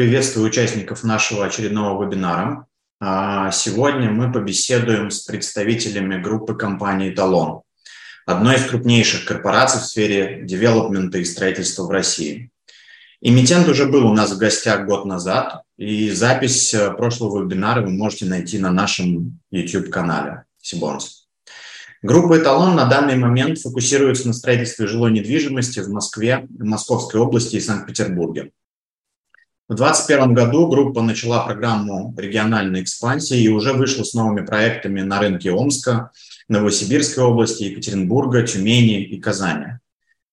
Приветствую участников нашего очередного вебинара. А, сегодня мы побеседуем с представителями группы компании «Талон», одной из крупнейших корпораций в сфере девелопмента и строительства в России. Эмитент уже был у нас в гостях год назад, и запись э, прошлого вебинара вы можете найти на нашем YouTube-канале Сибонс. Группа «Эталон» на данный момент фокусируется на строительстве жилой недвижимости в Москве, Московской области и Санкт-Петербурге. В 2021 году группа начала программу региональной экспансии и уже вышла с новыми проектами на рынке Омска, Новосибирской области, Екатеринбурга, Тюмени и Казани.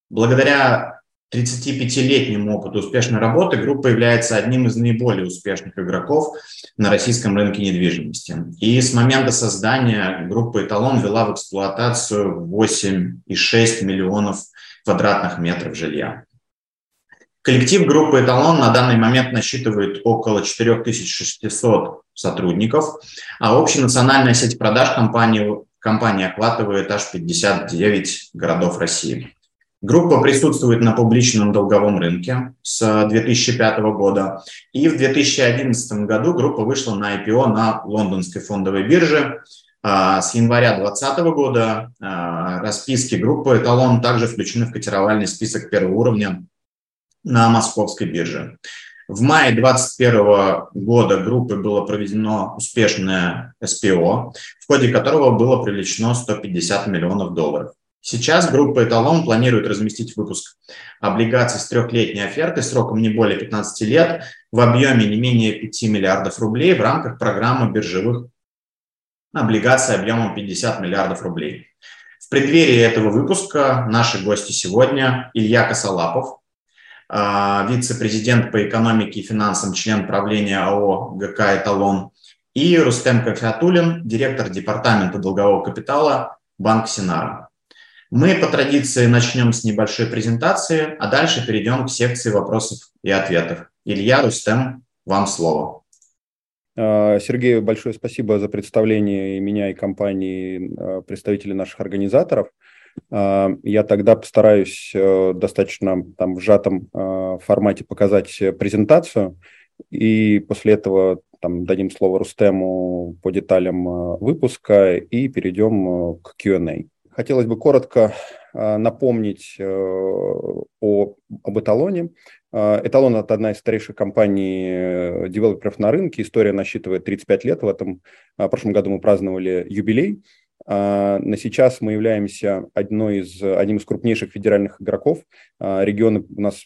Благодаря 35-летнему опыту успешной работы группа является одним из наиболее успешных игроков на российском рынке недвижимости. И с момента создания группа «Эталон» ввела в эксплуатацию 8,6 миллионов квадратных метров жилья. Коллектив группы «Эталон» на данный момент насчитывает около 4600 сотрудников, а общенациональная сеть продаж компании, компании охватывает аж 59 городов России. Группа присутствует на публичном долговом рынке с 2005 года, и в 2011 году группа вышла на IPO на лондонской фондовой бирже. А, с января 2020 года а, расписки группы «Эталон» также включены в котировальный список первого уровня на московской бирже. В мае 2021 года группы было проведено успешное СПО, в ходе которого было привлечено 150 миллионов долларов. Сейчас группа «Эталон» планирует разместить выпуск облигаций с трехлетней офертой сроком не более 15 лет в объеме не менее 5 миллиардов рублей в рамках программы биржевых облигаций объемом 50 миллиардов рублей. В преддверии этого выпуска наши гости сегодня Илья Косолапов, вице-президент по экономике и финансам, член правления АО ГК «Эталон», и Рустем Кафиатулин, директор департамента долгового капитала Банк Синара. Мы по традиции начнем с небольшой презентации, а дальше перейдем к секции вопросов и ответов. Илья, Рустем, вам слово. А, Сергею большое спасибо за представление и меня, и компании, а, представителей наших организаторов. А, я тогда постараюсь э, достаточно там, в сжатом а, формате показать презентацию, и после этого там, дадим слово Рустему по деталям э, выпуска и перейдем э, к Q&A. Хотелось бы коротко напомнить о, об эталоне. Эталон – это одна из старейших компаний девелоперов на рынке. История насчитывает 35 лет. В этом в прошлом году мы праздновали юбилей. А, на сейчас мы являемся одной из, одним из крупнейших федеральных игроков. А, регионы у нас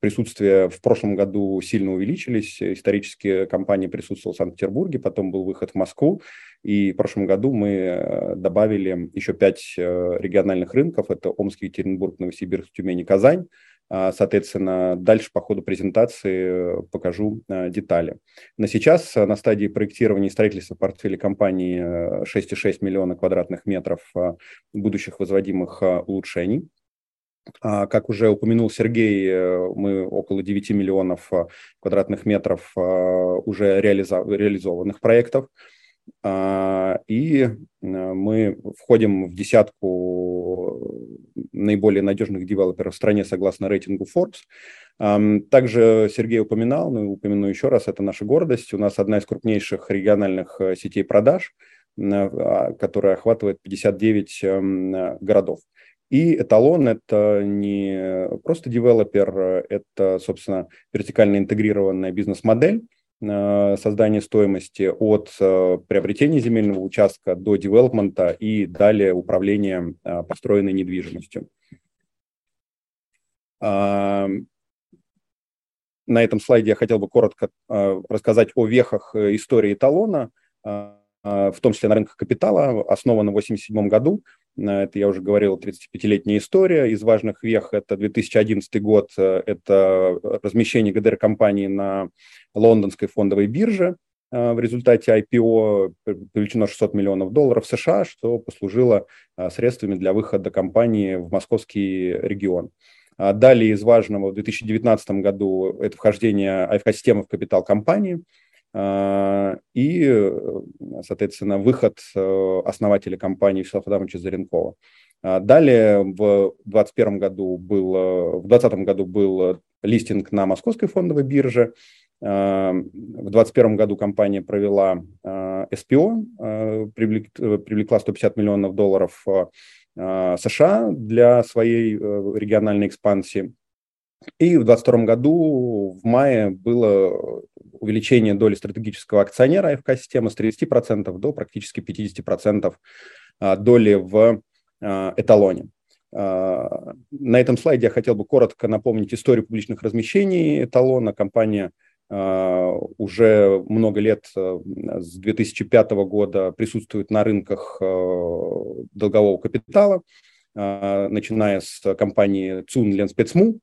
присутствие в прошлом году сильно увеличились. Исторически компания присутствовала в Санкт-Петербурге, потом был выход в Москву. И в прошлом году мы э, добавили еще пять э, региональных рынков. Это Омский, Екатеринбург, Новосибирск, Тюмень и Казань. А, соответственно, дальше по ходу презентации э, покажу э, детали. На сейчас э, на стадии проектирования и строительства портфеля компании 6,6 миллиона квадратных метров будущих возводимых улучшений. А, как уже упомянул Сергей, мы около 9 миллионов квадратных метров уже реализованных проектов. А, и мы входим в десятку наиболее надежных девелоперов в стране согласно рейтингу Forbes. Также Сергей упоминал, ну упомяну еще раз, это наша гордость. У нас одна из крупнейших региональных э, сетей продаж, а, которая охватывает 59 городов. И эталон – это не просто девелопер, это, собственно, вертикально интегрированная бизнес-модель, Э, создания стоимости от э, приобретения земельного участка до девелопмента и далее управления э, построенной недвижимостью. На этом слайде я хотел бы коротко рассказать о вехах истории эталона, в том числе на рынках капитала, основана в 1987 году. Это я уже говорил, 35-летняя история. Из важных вех это 2011 год, это размещение ГДР-компании на лондонской фондовой бирже. Э, в результате IPO привлечено 600 миллионов долларов США, что послужило э, средствами для выхода компании в московский регион. А далее из важного в 2019 году это вхождение АФК-системы в капитал компании э, и, соответственно, выход основателя компании Вячеслава Адамовича Заренкова. А далее в 2021 году был, в 2020 году был листинг на московской фондовой бирже, В 2021 году компания провела SPO, привлекла 150 миллионов долларов США для своей региональной экспансии. И в 2022 году в мае было увеличение доли стратегического акционера АФК-системы с 30% до практически 50% доли в эталоне. На этом слайде я хотел бы коротко напомнить историю публичных размещений эталона. Компания уже много лет, с 2005 года присутствует на рынках долгового капитала, начиная с компании ЦУН Ленспецму, а,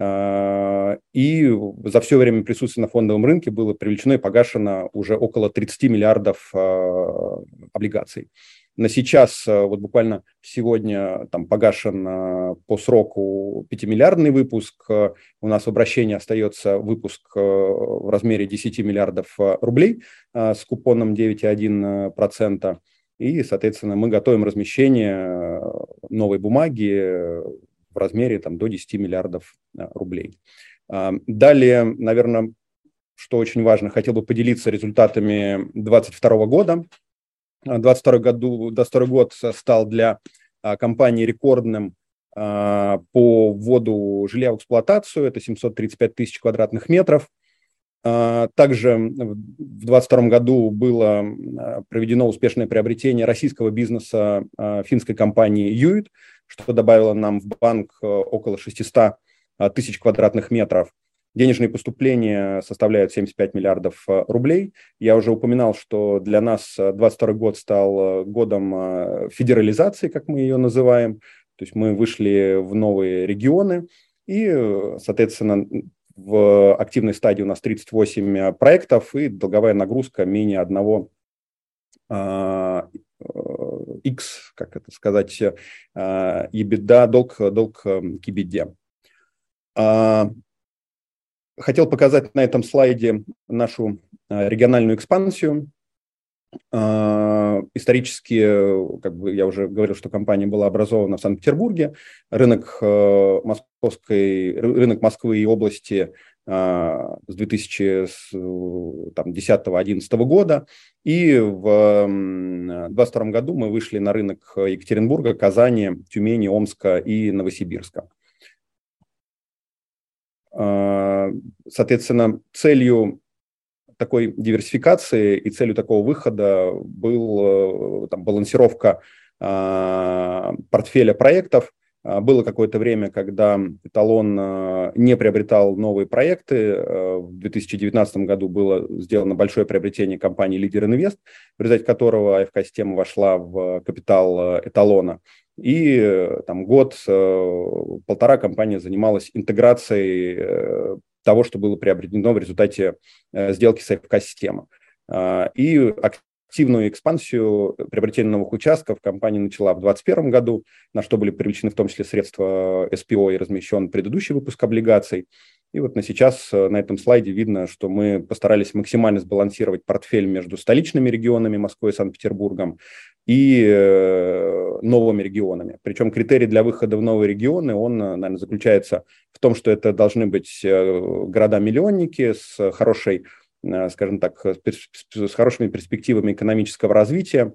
и за все время присутствия на фондовом рынке было привлечено и погашено уже около 30 миллиардов а, облигаций. На сейчас, а, вот буквально сегодня там погашен по сроку 5-миллиардный выпуск. У нас в обращении остается выпуск в размере 10 миллиардов рублей с купоном 9,1%. И, соответственно, мы готовим размещение новой бумаги в размере там, до 10 миллиардов э, рублей. А, далее, наверное, что очень важно, хотел бы поделиться результатами 2022 года. 2022 году, 22 год стал для а, компании рекордным а, по вводу жилья в эксплуатацию, это 735 тысяч квадратных метров. Также в 2022 году было проведено успешное приобретение российского бизнеса финской компании «Юит», что добавило нам в банк э, около 600 э, тысяч квадратных метров. Денежные поступления составляют 75 миллиардов э, рублей. Я уже упоминал, что для нас 2022 год стал годом федерализации, как мы ее называем. То есть мы вышли в новые регионы и, соответственно, в активной стадии у нас 38 проектов и долговая нагрузка менее одного X, как это сказать, EBITDA, долг, долг эм, к EBITDA. А, хотел показать на этом слайде нашу а, региональную экспансию. А, исторически, как бы я уже говорил, что компания была образована в Санкт-Петербурге. Рынок э, московской, рынок Москвы и области с 2010-2011 года. И в 2022 году мы вышли на рынок Екатеринбурга, Казани, Тюмени, Омска и Новосибирска. А, соответственно, целью такой диверсификации и целью такого выхода был э, там, балансировка а, портфеля проектов – а, было какое-то время, когда эталон а, не приобретал новые проекты. А, в 2019 году было сделано большое приобретение компании «Лидер Инвест», в результате которого АФК-система вошла в капитал эталона. И там год, полтора компания занималась интеграцией того, что было приобретено в результате сделки с АФК-системой. И Активную экспансию приобретения новых участков компания начала в 2021 году, на что были привлечены в том числе средства СПО и размещен предыдущий выпуск облигаций. И вот на сейчас э, на этом слайде видно, что мы постарались максимально сбалансировать портфель между столичными регионами Москвой и Санкт-Петербургом и э, новыми регионами. Причем критерий для выхода в новые регионы, он, э, наверное, заключается в том, что это должны быть города-миллионники с хорошей Э, скажем так, с хорошими перспективами экономического развития.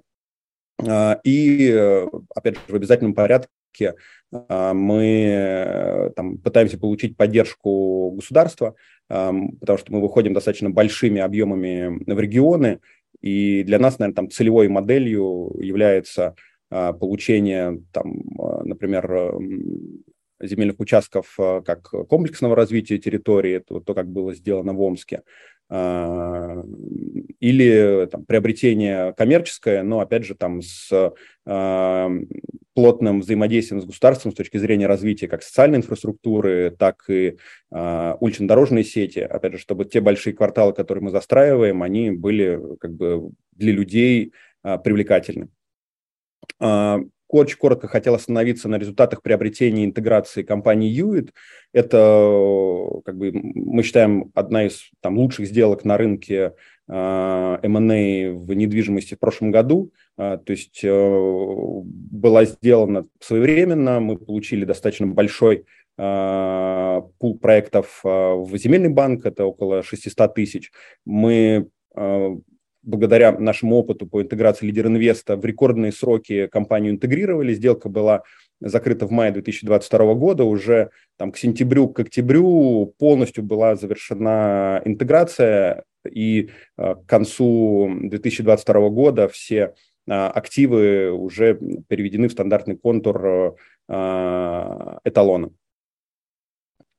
А, и, э, опять же, в обязательном порядке мы э, там, пытаемся получить поддержку государства, потому что мы выходим достаточно большими объемами в регионы, и для нас, наверное, там целевой моделью является получение, там, например, земельных участков как комплексного развития территории, это то, как было сделано в Омске, или там, приобретение коммерческое, но опять же там с а, плотным взаимодействием с государством с точки зрения развития как социальной инфраструктуры, так и а, улично-дорожной сети, опять же, чтобы те большие кварталы, которые мы застраиваем, они были как бы для людей привлекательны. Очень коротко хотел остановиться на результатах приобретения и интеграции компании Юит. Это, как бы, мы считаем, одна из там, лучших сделок на рынке M&A а, в недвижимости в прошлом году. А, то есть э, была сделана своевременно, мы получили достаточно большой пул проектов в земельный банк, это около 600 тысяч. Мы благодаря нашему опыту по интеграции лидер инвеста в рекордные сроки компанию интегрировали. Сделка была закрыта в мае 2022 года. Уже там, к сентябрю, к октябрю полностью была завершена интеграция. И к концу 2022 года все а, активы уже переведены в стандартный контур а, эталона.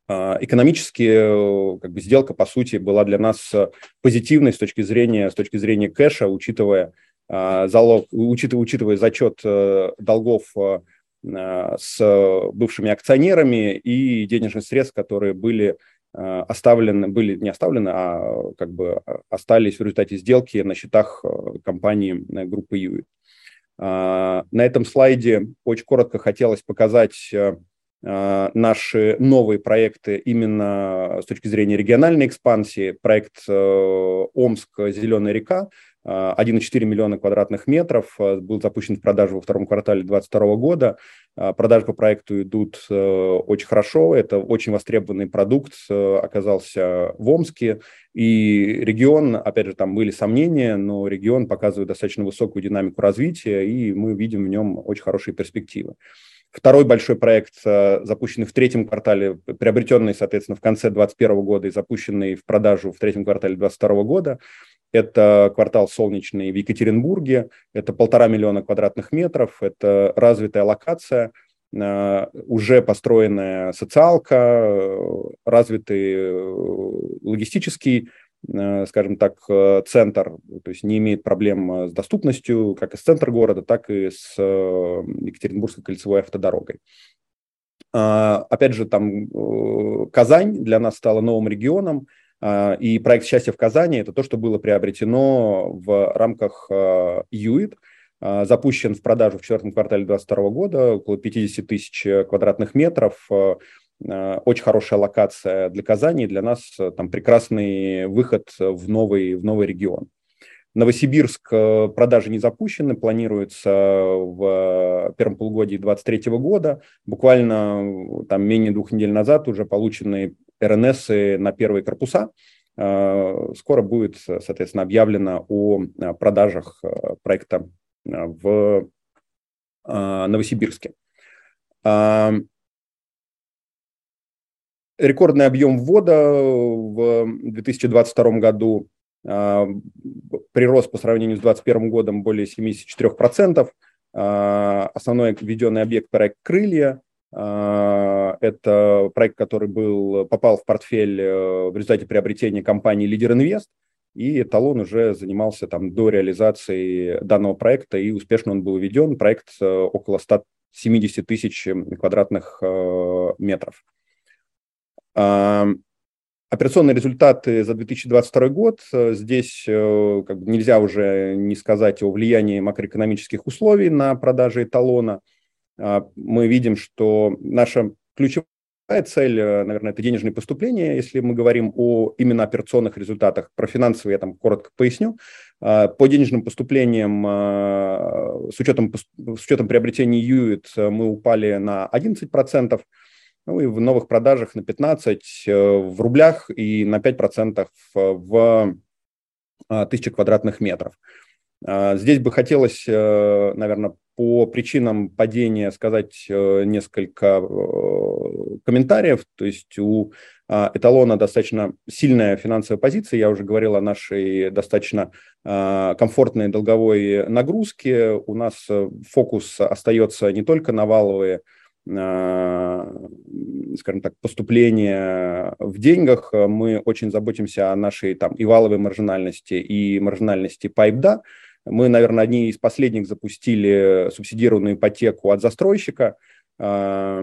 А, экономически как бы, сделка, по сути, была для нас позитивной с точки зрения, с точки зрения кэша, учитывая, залог, учитывая, учитывая зачет э, долгов э, с бывшими акционерами и денежных средств, которые были Э, оставлены, были не оставлены, а как бы остались в результате сделки на счетах э, компании э, группы Юи. На этом слайде очень коротко хотелось показать наши новые проекты именно с точки зрения региональной экспансии. Проект Омск «Зеленая река», 1,4 миллиона квадратных метров, э, был запущен в продажу во втором квартале 2022 года. Э, продажи по проекту идут э, очень хорошо, это очень востребованный продукт оказался в Омске, и регион, опять же, там были сомнения, но регион показывает достаточно высокую динамику развития, и мы видим в нем очень хорошие перспективы. Второй большой проект, запущенный в третьем квартале, приобретенный, соответственно, в конце 2021 года и запущенный в продажу в третьем квартале 2022 года, это квартал Солнечный в Екатеринбурге, это полтора миллиона квадратных метров, это развитая локация, э, уже построенная социалка, развитый э, логистический, э, скажем так, центр, то есть не имеет проблем с доступностью как из центра города, так и с Екатеринбургской кольцевой автодорогой. Опять же, там Казань для нас стала новым регионом, а, и проект «Счастье в Казани» – это то, что было приобретено в рамках ЮИТ, а, запущен в продажу в четвертом квартале 2022 года, около 50 тысяч квадратных метров. А, очень хорошая локация для Казани, для нас там прекрасный выход в новый, в новый регион. Новосибирск продажи не запущены, планируется в первом полугодии 2023 года. Буквально там менее двух недель назад уже получены РНС на первые корпуса. Скоро будет, соответственно, объявлено о продажах проекта в Новосибирске. Рекордный объем ввода в 2022 году прирост по сравнению с 2021 годом более 74%. Основной введенный объект проект «Крылья», а, это проект, который был, попал в портфель э, в результате приобретения компании «Лидер Инвест», и Эталон уже занимался там до реализации данного проекта, и успешно он был введен. Проект э, около 170 тысяч квадратных э, метров. Операционные результаты за 2022 год. Здесь как бы, нельзя уже не сказать о влиянии макроэкономических условий на продажи эталона – а, мы видим, что наша ключевая цель, э, наверное, это денежные поступления, если мы говорим о именно операционных результатах. Про финансовые я там коротко поясню. А, по денежным поступлениям а, с учетом, с учетом приобретения UIT мы упали на 11%, ну и в новых продажах на 15% э, в рублях и на 5% в 1000 квадратных метров. Здесь бы хотелось, э, наверное, по причинам падения сказать э, несколько э, комментариев. То есть у эталона достаточно сильная финансовая позиция. Я уже говорил о нашей достаточно комфортной долговой нагрузке. У нас э, фокус остается не только на валовые скажем так, поступления в деньгах. Мы очень заботимся о нашей там и валовой маржинальности, и маржинальности пайпда. Мы, наверное, одни из последних запустили субсидированную ипотеку от застройщика. Уже,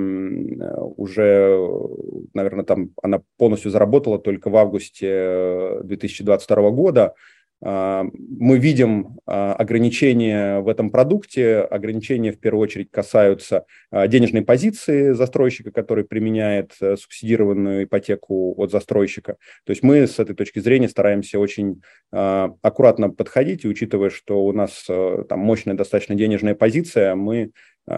наверное, там она полностью заработала только в августе 2022 года. А, мы видим а, ограничения в этом продукте. Ограничения в первую очередь касаются а, денежной позиции застройщика, который применяет э, субсидированную ипотеку от застройщика. То есть мы с этой точки зрения стараемся очень аккуратно подходить, и учитывая, что у нас э, там мощная достаточно денежная позиция, мы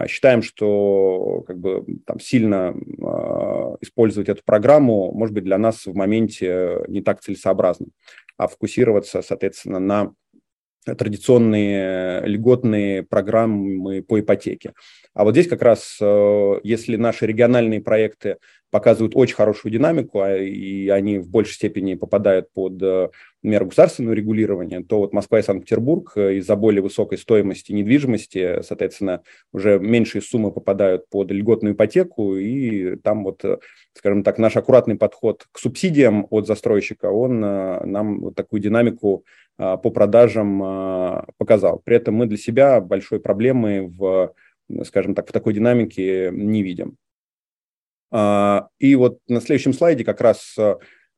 считаем, что как бы там сильно использовать эту программу, может быть, для нас в моменте не так целесообразно, а фокусироваться, соответственно, на традиционные льготные программы по ипотеке. А вот здесь как раз, если наши региональные проекты показывают очень хорошую динамику, а, и они в большей степени попадают под э, меру государственного регулирования, то вот Москва и Санкт-Петербург э, из-за более высокой стоимости недвижимости, соответственно, уже меньшие суммы попадают под льготную ипотеку, и там вот, э, скажем так, наш аккуратный подход к субсидиям от застройщика, он нам вот такую динамику по продажам показал. При этом мы для себя большой проблемы в, скажем так, в такой динамике не видим. А, и вот на следующем слайде как раз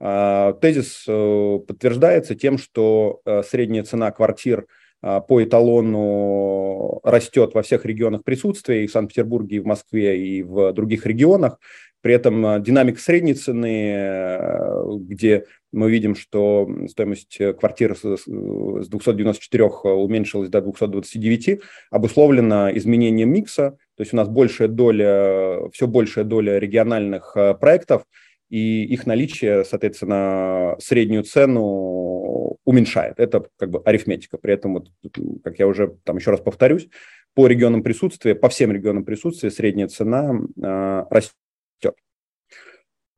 а, тезис э, подтверждается тем, что э, средняя цена квартир а, по эталону растет во всех регионах присутствия, и в Санкт-Петербурге, и в Москве, и в других регионах. При этом динамика средней цены, э, где мы видим, что стоимость квартир с 294 уменьшилась до 229, обусловлена изменением микса, то есть у нас большая доля, все большая доля региональных э, проектов, и их наличие, соответственно, среднюю цену уменьшает. Это как бы арифметика. При этом, вот, как я уже там еще раз повторюсь, по регионам присутствия, по всем регионам присутствия средняя цена э, растет.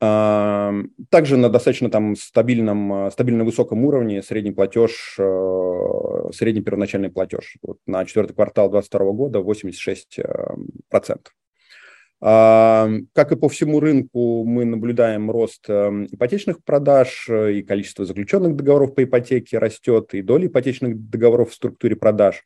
Также на достаточно там стабильном, э, стабильно высоком уровне средний платеж, э, средний первоначальный платеж вот на четвертый квартал 2022 года 86%. Как и по всему рынку, мы наблюдаем рост э, ипотечных продаж, и количество заключенных договоров по ипотеке растет, и доля ипотечных договоров в структуре продаж.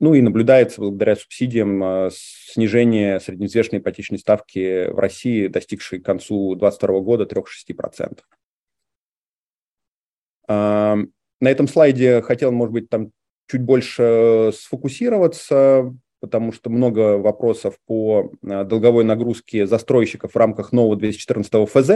Ну и наблюдается благодаря субсидиям а, снижение среднеизвешенной ипотечной ставки в России, достигшей к концу 2022 года 3-6%. А, на этом слайде хотел, может быть, там чуть больше сфокусироваться, потому что много вопросов по а, долговой нагрузке застройщиков в рамках нового 214 ФЗ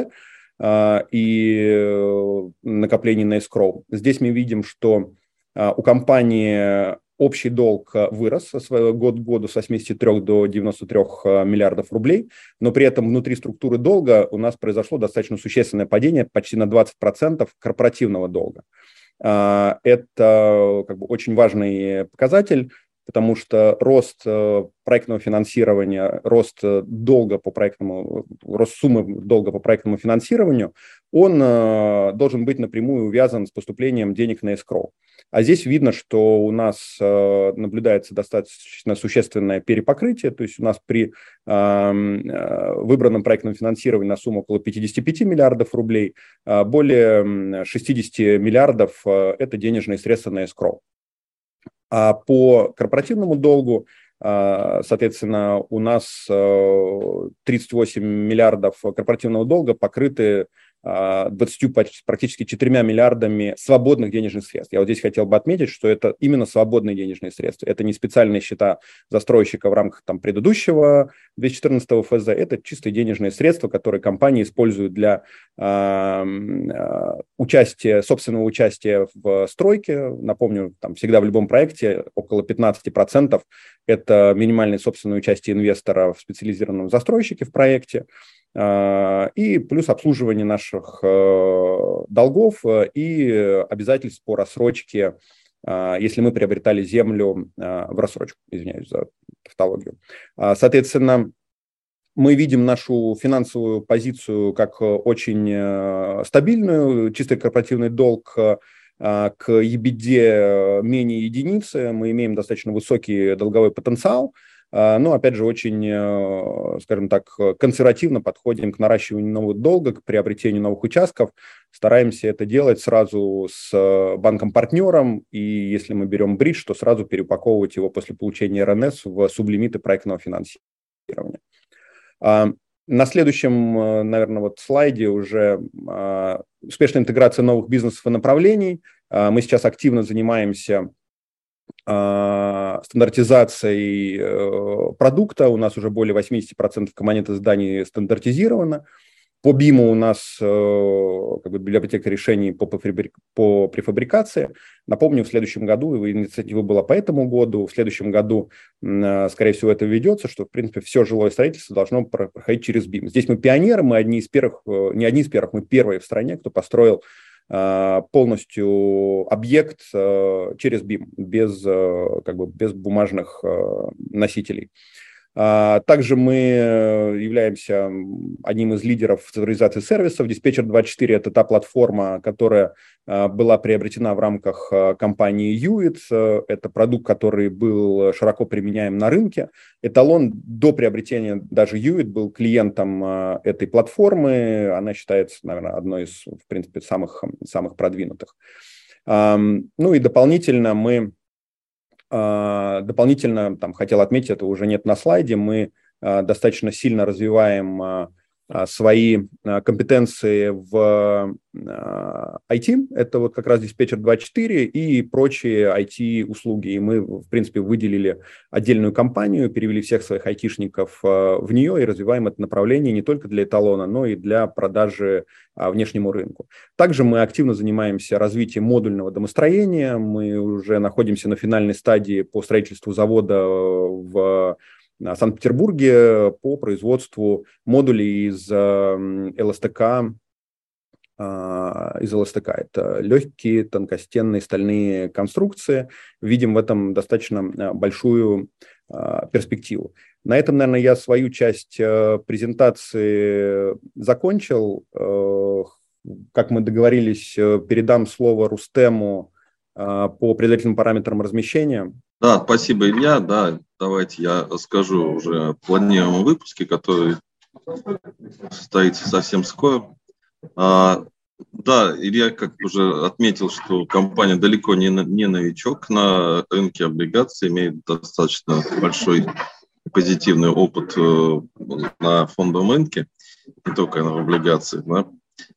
и э, накоплений на escrow. Здесь мы видим, что у компании общий долг э, вырос год к году с 83 до 93 э, миллиардов рублей, но при этом внутри структуры долга у нас произошло достаточно существенное падение, почти на 20% корпоративного долга. А, это как бы очень важный показатель, потому что рост э, проектного финансирования, рост долга по проектному, рост суммы долга по проектному финансированию, он должен быть напрямую увязан с поступлением денег на escrow. А здесь видно, что у нас э, наблюдается достаточно существенное перепокрытие, то есть у нас при э, выбранном проектном финансировании на сумму около 55 миллиардов рублей, более 60 миллиардов э, – это денежные средства на escrow. А по корпоративному долгу Соответственно, у нас 38 миллиардов корпоративного долга покрыты 20 а, практически 4 миллиардами свободных денежных средств. Я вот здесь хотел бы отметить, что это именно свободные денежные средства. Это не специальные счета застройщика в рамках там, предыдущего 2014 ФЗ, это чистые денежные средства, которые компании используют для э, участия, собственного участия в стройке. Напомню, там всегда в любом проекте около 15% это минимальное собственное участие инвестора в специализированном застройщике в проекте. А, и плюс обслуживание наших э, долгов э, и обязательств по рассрочке, а, если мы приобретали землю а, в рассрочку, извиняюсь за тавтологию. Соответственно, мы видим нашу финансовую позицию как очень э, стабильную, чистый корпоративный долг к EBD менее единицы, мы имеем достаточно высокий долговой потенциал – а, но, опять же, очень, э, скажем так, консервативно подходим к наращиванию нового долга, к приобретению новых участков. Стараемся это делать сразу с э, банком-партнером, и если мы берем бридж, то сразу переупаковывать его после получения РНС в сублимиты проектного финансирования. А, на следующем, э, наверное, вот слайде уже а, успешная интеграция новых бизнесов и направлений. Мы сейчас активно занимаемся а, стандартизацией э, продукта. У нас уже более 80% компонентов зданий стандартизировано. по БИМу у нас как бы, библиотека решений по, по префабрикации. Напомню, в следующем году, инициатива была по этому году, в следующем году, скорее всего, это ведется, что, в принципе, все жилое строительство должно проходить через БИМ. Здесь мы пионеры, мы одни из первых, не одни из первых, мы первые в стране, кто построил Э, полностью объект э, через BIM, без, э, как бы, без бумажных носителей. А, также мы э, являемся одним из лидеров цифровизации сервисов. Диспетчер 24 – это та платформа, которая а, была приобретена в рамках а, компании Uit. Это продукт, который был широко применяем на рынке. Эталон до приобретения даже Uit был клиентом этой платформы. Она считается, наверное, одной из, в принципе, самых, самых продвинутых. Ну и дополнительно мы дополнительно там хотел отметить, это уже нет на слайде, мы а, достаточно сильно развиваем а, свои компетенции в IT, это вот как раз диспетчер 24 и прочие IT-услуги. И мы, в принципе, выделили отдельную компанию, перевели всех своих айтишников в нее и развиваем это направление не только для эталона, но и для продажи внешнему рынку. Также мы активно занимаемся развитием модульного домостроения. Мы уже находимся на финальной стадии по строительству завода в Санкт-Петербурге по производству модулей из ЛСТК, а, из ЛСТК. Это легкие, тонкостенные стальные конструкции. Видим в этом достаточно а, большую а, перспективу. На этом, наверное, я свою часть презентации закончил. Как мы договорились, передам слово Рустему по предварительным параметрам размещения. Да, спасибо, Илья. Да, давайте я расскажу уже о планируемом выпуске, который состоится совсем скоро. А, да, Илья, как уже отметил, что компания далеко не, не новичок на рынке облигаций, имеет достаточно большой позитивный опыт э, на фондовом рынке, не только на облигациях. Да.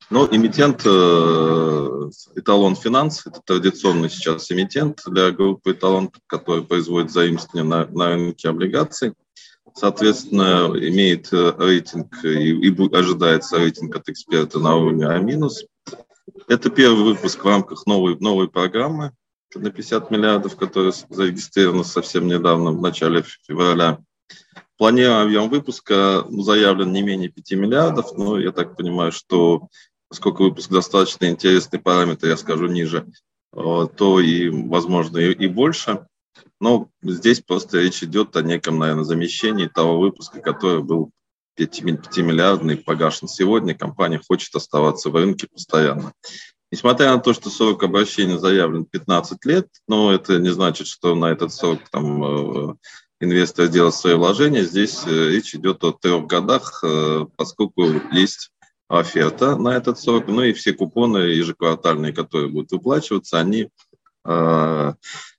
Но эмитент э, Эталон Финанс, это традиционный сейчас эмитент для группы Эталон, который производит заимствования на, на рынке облигаций. Соответственно, имеет э, рейтинг и, и ожидается рейтинг от эксперта на уровне А-. Это первый выпуск в рамках новой, новой программы на 50 миллиардов, которая зарегистрирована совсем недавно, в начале февраля. Планируем объем выпуска ну, заявлен не менее 5 миллиардов, но я так понимаю, что поскольку выпуск достаточно интересный параметр, я скажу ниже, э, то и, возможно, и, и больше. Но здесь просто речь идет о неком, наверное, замещении того выпуска, который был 5-миллиардный, погашен сегодня. Компания хочет оставаться в рынке постоянно. Несмотря на то, что срок обращения заявлен 15 лет, но это не значит, что на этот срок там, э, инвестор делает свои вложения. Здесь э, речь идет о трех годах, поскольку есть оферта на этот срок, ну и все купоны ежеквартальные, которые будут выплачиваться, они э,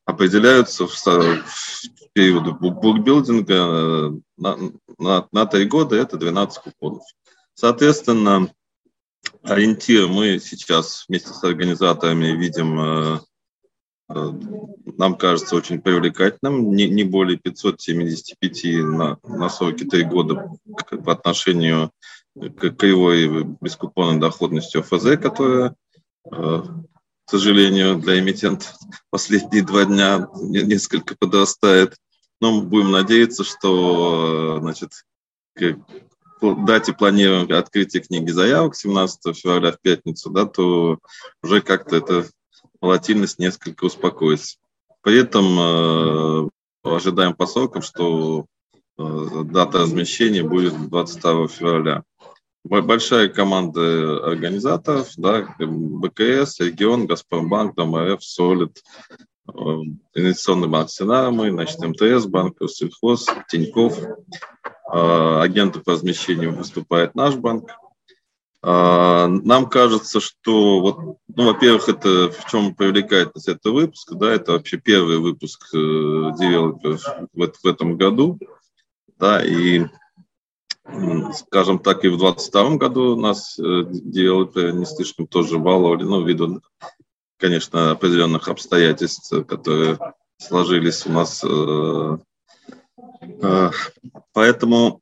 определяются в, в период букбилдинга э, на, 3 года, это 12 купонов. Соответственно, ориентир мы сейчас вместе с организаторами видим, э, э, нам кажется очень привлекательным, не, не более 575 на, на сроки 3 года по отношению кривой бескупонной доходностью ОФЗ, которая, э, к сожалению, для эмитента последние два дня несколько подрастает. Но мы будем надеяться, что значит, к дате планируем открытие книги заявок 17 февраля в пятницу, да, то уже как-то эта волатильность несколько успокоится. При этом э, ожидаем по срокам, что э, дата размещения будет 22 февраля большая команда организаторов, да, БКС, регион, Газпромбанк, ДМРФ, Солид, э, инвестиционный банк Синармы, значит, МТС, банк Россельхоз, Тиньков. Агентом по размещению выступает наш банк. Э, нам кажется, что, вот, ну, во-первых, это в чем привлекательность этого выпуска, да, это вообще первый выпуск девелоперов в, в этом году, да, и скажем так, и в 2022 году нас э, девелоперы не слишком тоже баловали, ну, ввиду, конечно, определенных обстоятельств, которые сложились у нас. Э, э, поэтому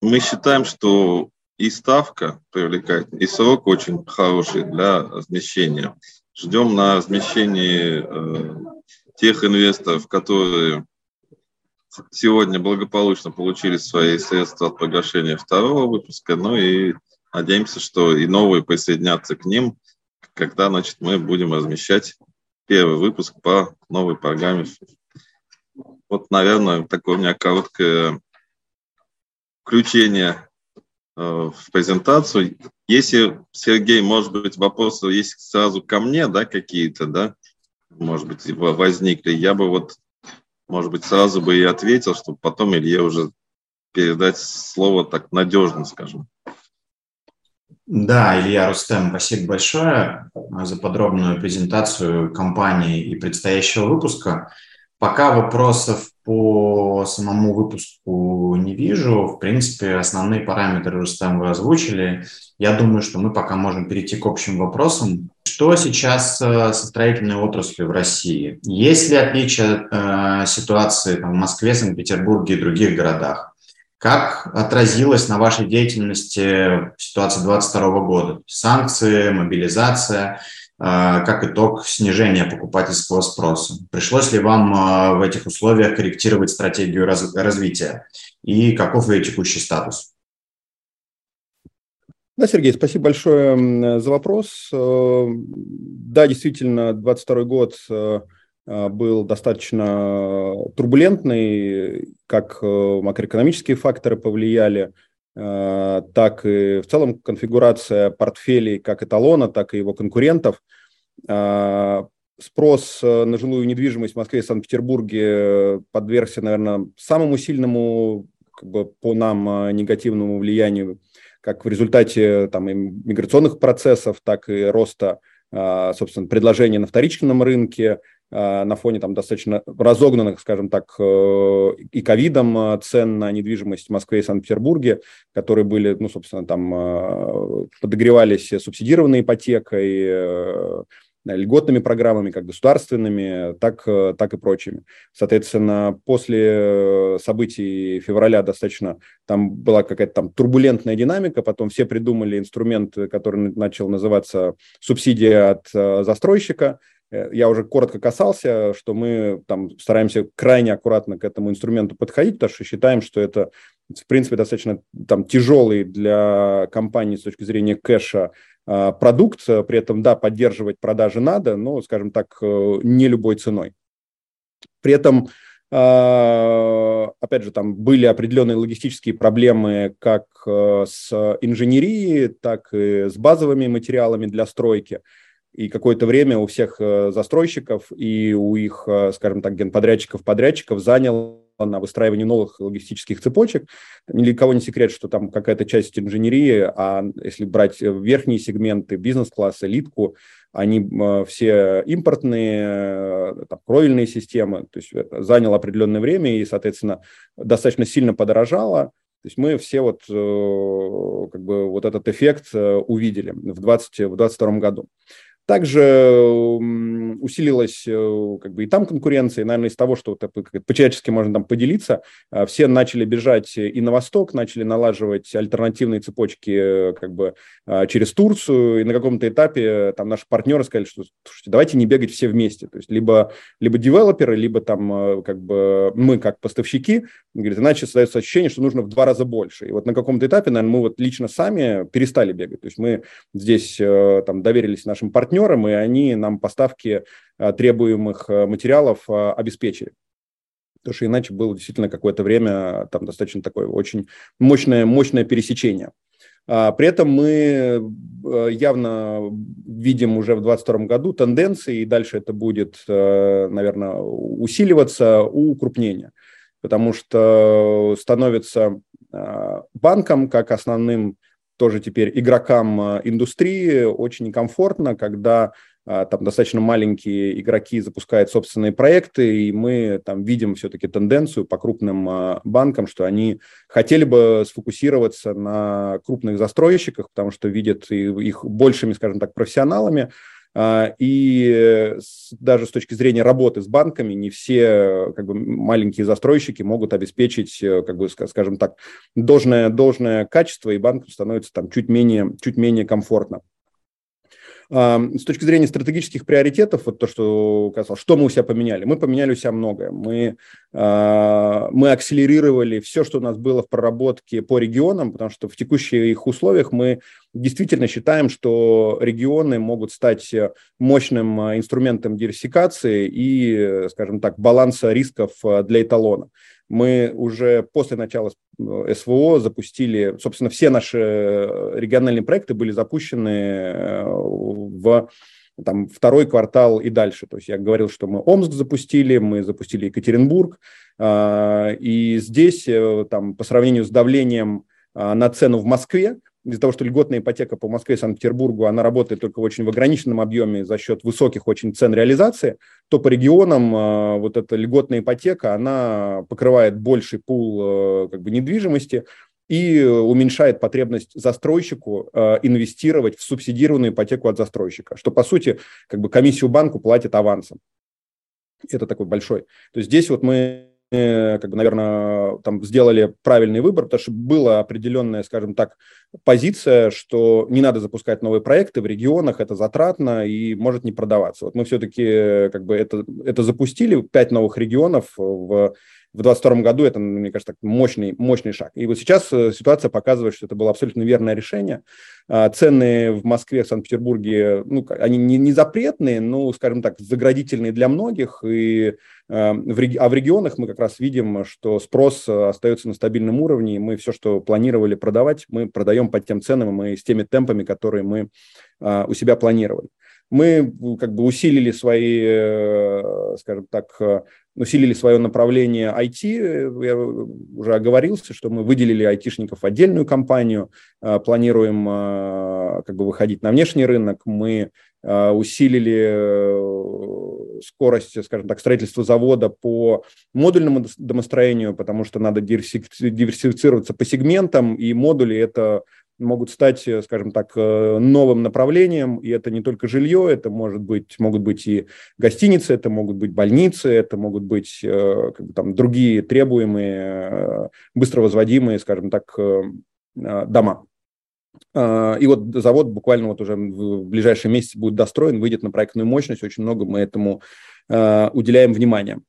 мы считаем, что и ставка привлекательная, и срок очень хороший для размещения. Ждем на размещении э, тех инвесторов, которые сегодня благополучно получили свои средства от погашения второго выпуска, ну и надеемся, что и новые присоединятся к ним, когда значит, мы будем размещать первый выпуск по новой программе. Вот, наверное, такое у меня короткое включение в презентацию. Если, Сергей, может быть, вопросы есть сразу ко мне, да, какие-то, да, может быть, возникли, я бы вот может быть, сразу бы и ответил, чтобы потом Илье уже передать слово так надежно, скажем. Да, Илья Рустем, спасибо большое за подробную презентацию компании и предстоящего выпуска. Пока вопросов по самому выпуску не вижу. В принципе, основные параметры Рустем вы озвучили. Я думаю, что мы пока можем перейти к общим вопросам. Что сейчас э, со строительной отраслью в России? Есть ли отличия э, ситуации в Москве, Санкт-Петербурге и других городах? Как отразилась на вашей деятельности ситуация 2022 года? Санкции, мобилизация, как итог снижения покупательского спроса. Пришлось ли вам э, в этих условиях корректировать стратегию раз, развития? И каков ее текущий статус? Да, Сергей, спасибо большое за вопрос. Э, да, действительно, 22 год э, э, был достаточно турбулентный, как макроэкономические факторы повлияли, так и в целом конфигурация портфелей как эталона, так и его конкурентов. Спрос на жилую недвижимость в Москве и Санкт-Петербурге подвергся, наверное, самому сильному как бы, по нам негативному влиянию как в результате там, и миграционных процессов, так и роста, собственно, предложения на вторичном рынке, на фоне там достаточно разогнанных, скажем так, э, и ковидом а, цен на недвижимость в Москве и Санкт-Петербурге, которые были, ну, собственно, там подогревались субсидированной ипотекой, э, льготными программами, как государственными, так, э, так и прочими. Соответственно, после э, событий февраля достаточно там была какая-то там турбулентная динамика, потом все придумали инструмент, который начал называться субсидия от э, застройщика, я уже коротко касался, что мы там стараемся крайне аккуратно к этому инструменту подходить, потому что считаем, что это, в принципе, достаточно там тяжелый для компании с точки зрения кэша а, продукт, при этом, да, поддерживать продажи надо, но, скажем так, э, не любой ценой. При этом, а, опять же, там были определенные логистические проблемы как э, с инженерией, так и с базовыми материалами для стройки. И какое-то время у всех э, застройщиков и у их, скажем так, генподрядчиков, подрядчиков занял на выстраивание новых логистических цепочек. Ни для кого не секрет, что там какая-то часть инженерии, а если брать верхние сегменты, бизнес-класс, элитку, они э, все импортные, э, там, кровельные системы, то есть заняло определенное время и, соответственно, достаточно сильно подорожало. То есть мы все вот э, как бы вот этот эффект увидели в 2022 году. Также усилилась э, как бы и там конкуренция, и, наверное, из того, что по-человечески можно там поделиться, а, все начали бежать и на восток, начали налаживать альтернативные цепочки э, как бы а, через Турцию, и на каком-то этапе там наши партнеры сказали, что слушайте, давайте не бегать все вместе, то есть либо, либо девелоперы, либо там э, как бы мы как поставщики, говорит, иначе создается ощущение, что нужно в два раза больше. И вот на каком-то этапе, наверное, мы вот лично сами перестали бегать, то есть мы здесь там доверились нашим партнерам, партнерам, и они нам поставки э, требуемых э, материалов э, обеспечили. Потому что иначе было действительно какое-то время там достаточно такое очень мощное, мощное пересечение. А, при этом мы явно видим уже в 2022 году тенденции, и дальше это будет, наверное, усиливаться укрупнения, потому что становится банком как основным тоже теперь игрокам а, индустрии. Очень некомфортно, когда а, там достаточно маленькие игроки запускают собственные проекты, и мы там видим все-таки тенденцию по крупным а, банкам, что они хотели бы сфокусироваться на крупных застройщиках, потому что видят их большими, скажем так, профессионалами, И даже с точки зрения работы с банками не все как бы, маленькие застройщики могут обеспечить, как бы, скажем так, должное, должное качество, и банкам становится там чуть менее, чуть менее комфортно. С точки зрения стратегических приоритетов, вот то, что сказал, что мы у себя поменяли? Мы поменяли у себя многое. Мы, а, мы акселерировали все, что у нас было в проработке по регионам, потому что в текущих их условиях мы действительно считаем, что регионы могут стать мощным а, инструментом диверсификации и, скажем так, баланса рисков для эталона мы уже после начала э, СВО запустили, собственно, все наши э, региональные проекты были запущены э, в там, второй квартал и дальше. То есть я говорил, что мы Омск запустили, мы запустили Екатеринбург, и здесь там, по сравнению с давлением на цену в Москве, из-за того, что льготная ипотека по Москве и Санкт-Петербургу, она работает только в очень в ограниченном объеме за счет высоких очень цен реализации, то по регионам э, вот эта льготная ипотека, она покрывает больший пул э, как бы недвижимости и уменьшает потребность застройщику э, инвестировать в субсидированную ипотеку от застройщика, что по сути как бы комиссию банку платит авансом. Это такой большой. То есть здесь вот мы как бы, наверное, там сделали правильный выбор, потому что была определенная, скажем так, позиция, что не надо запускать новые проекты в регионах, это затратно и может не продаваться. Вот мы все-таки как бы это, это запустили, пять новых регионов в в 2022 году это, мне кажется, мощный, мощный шаг. И вот сейчас э, ситуация показывает, что это было абсолютно верное решение. А, цены в Москве, в Санкт-Петербурге, ну, они не, не запретные, но, скажем так, заградительные для многих. И, а в регионах мы как раз видим, что спрос остается на стабильном уровне. И мы все, что планировали продавать, мы продаем под тем ценам и с теми темпами, которые мы а, у себя планировали. Мы как бы усилили свои, э, скажем так, усилили свое направление IT. Я уже оговорился, что мы выделили айтишников в отдельную компанию, планируем как бы выходить на внешний рынок. Мы усилили э, скорость, скажем так, строительства завода по модульному домостроению, потому что надо диверсифицироваться по сегментам, и модули – это могут стать, э, скажем так, э, новым направлением, и это не только жилье, это может быть, могут быть и гостиницы, это могут быть больницы, это могут быть э, как бы, там, другие требуемые, быстро возводимые, скажем так, дома. И вот завод буквально вот уже в ближайшие месяцы будет достроен, выйдет на проектную мощность, очень много мы этому уделяем внимания.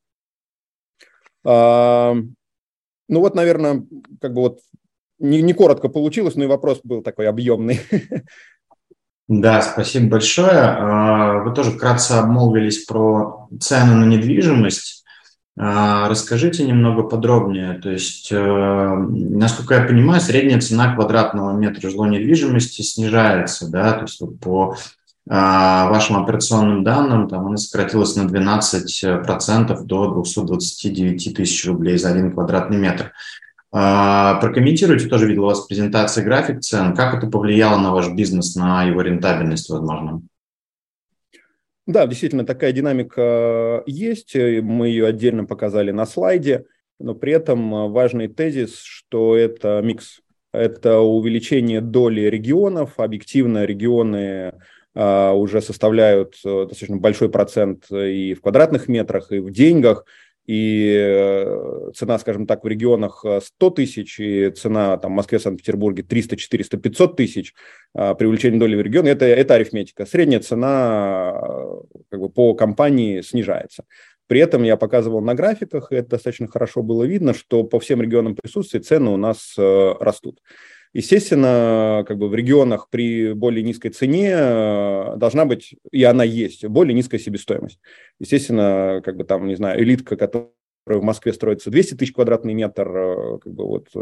Ну вот, наверное, как бы вот не, не коротко получилось, но и вопрос был такой объемный. Да, спасибо большое. А, вы тоже вкратце обмолвились про цены на недвижимость. А, расскажите немного подробнее. То есть, э, насколько я понимаю, средняя цена квадратного метра жилой недвижимости снижается, да, то есть по а, вашим операционным данным, там она сократилась на 12% до 229 тысяч рублей за один квадратный метр. А, прокомментируйте, тоже видел у вас презентации график цен. Как это повлияло на ваш бизнес, на его рентабельность, возможно? Да, действительно, такая динамика есть. Мы ее отдельно показали на слайде, но при этом важный тезис, что это микс. Это увеличение доли регионов. Объективно регионы уже составляют э, достаточно большой процент и в квадратных метрах, и в деньгах и э, цена, скажем так, в регионах 100 э, тысяч, и цена там, в Москве, Санкт-Петербурге 300, 400, 500 тысяч а, при увеличении доли в регионе, это, это арифметика. Средняя цена э, как бы, по компании снижается. При этом я показывал на графиках, и это достаточно хорошо было видно, что по всем регионам присутствия цены у нас растут. Естественно, как бы в регионах при более низкой цене э, должна быть, и она есть, более низкая себестоимость. Естественно, как бы там, не знаю, элитка, которая в Москве строится 200 тысяч квадратный метр, э, как бы вот э,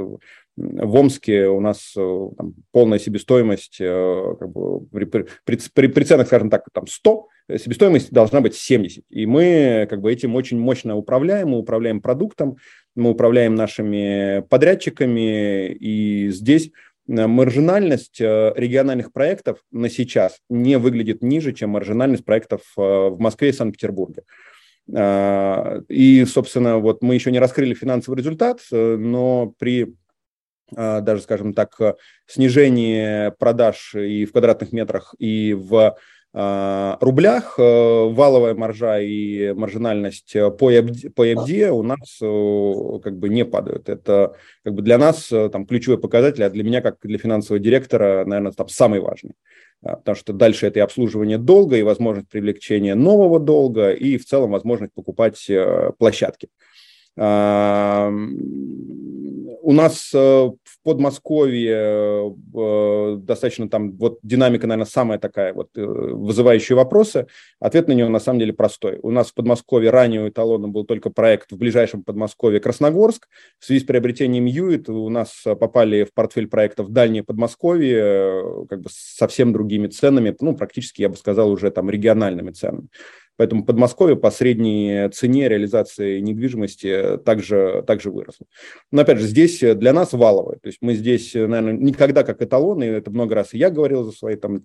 в Омске у нас там, полная себестоимость как бы, при, при, при, при ценах, скажем так, там 100, себестоимость должна быть 70. И мы как бы этим очень мощно управляем, мы управляем продуктом, мы управляем нашими подрядчиками, и здесь э, маржинальность э, региональных проектов на сейчас не выглядит ниже, чем маржинальность проектов э, в Москве и Санкт-Петербурге. И, собственно, вот мы еще не раскрыли финансовый результат, но при даже, скажем так, снижении продаж и в квадратных метрах, и в рублях э, валовая маржа и маржинальность по EBD, по EBD у нас э, как бы не падают. Это как бы для нас э, там ключевой показатель, а для меня как для финансового директора, наверное, там самый важный. Потому что дальше это и обслуживание долга, и возможность привлечения нового долга, и в целом возможность покупать э, площадки. У нас э, в Подмосковье э, достаточно там, вот динамика, наверное, самая такая вот э, вызывающая вопросы. Ответ на нее на самом деле простой. У нас в Подмосковье ранее эталоном был только проект в ближайшем Подмосковье Красногорск. В связи с приобретением Юит у нас попали в портфель проектов дальнее Подмосковье, как бы совсем другими ценами, ну, практически, я бы сказал, уже там региональными ценами. Поэтому Подмосковье по средней цене реализации недвижимости также, также выросло. Но опять же, здесь для нас валовое. То есть мы здесь, наверное, никогда как эталон, и это много раз и я говорил за свои там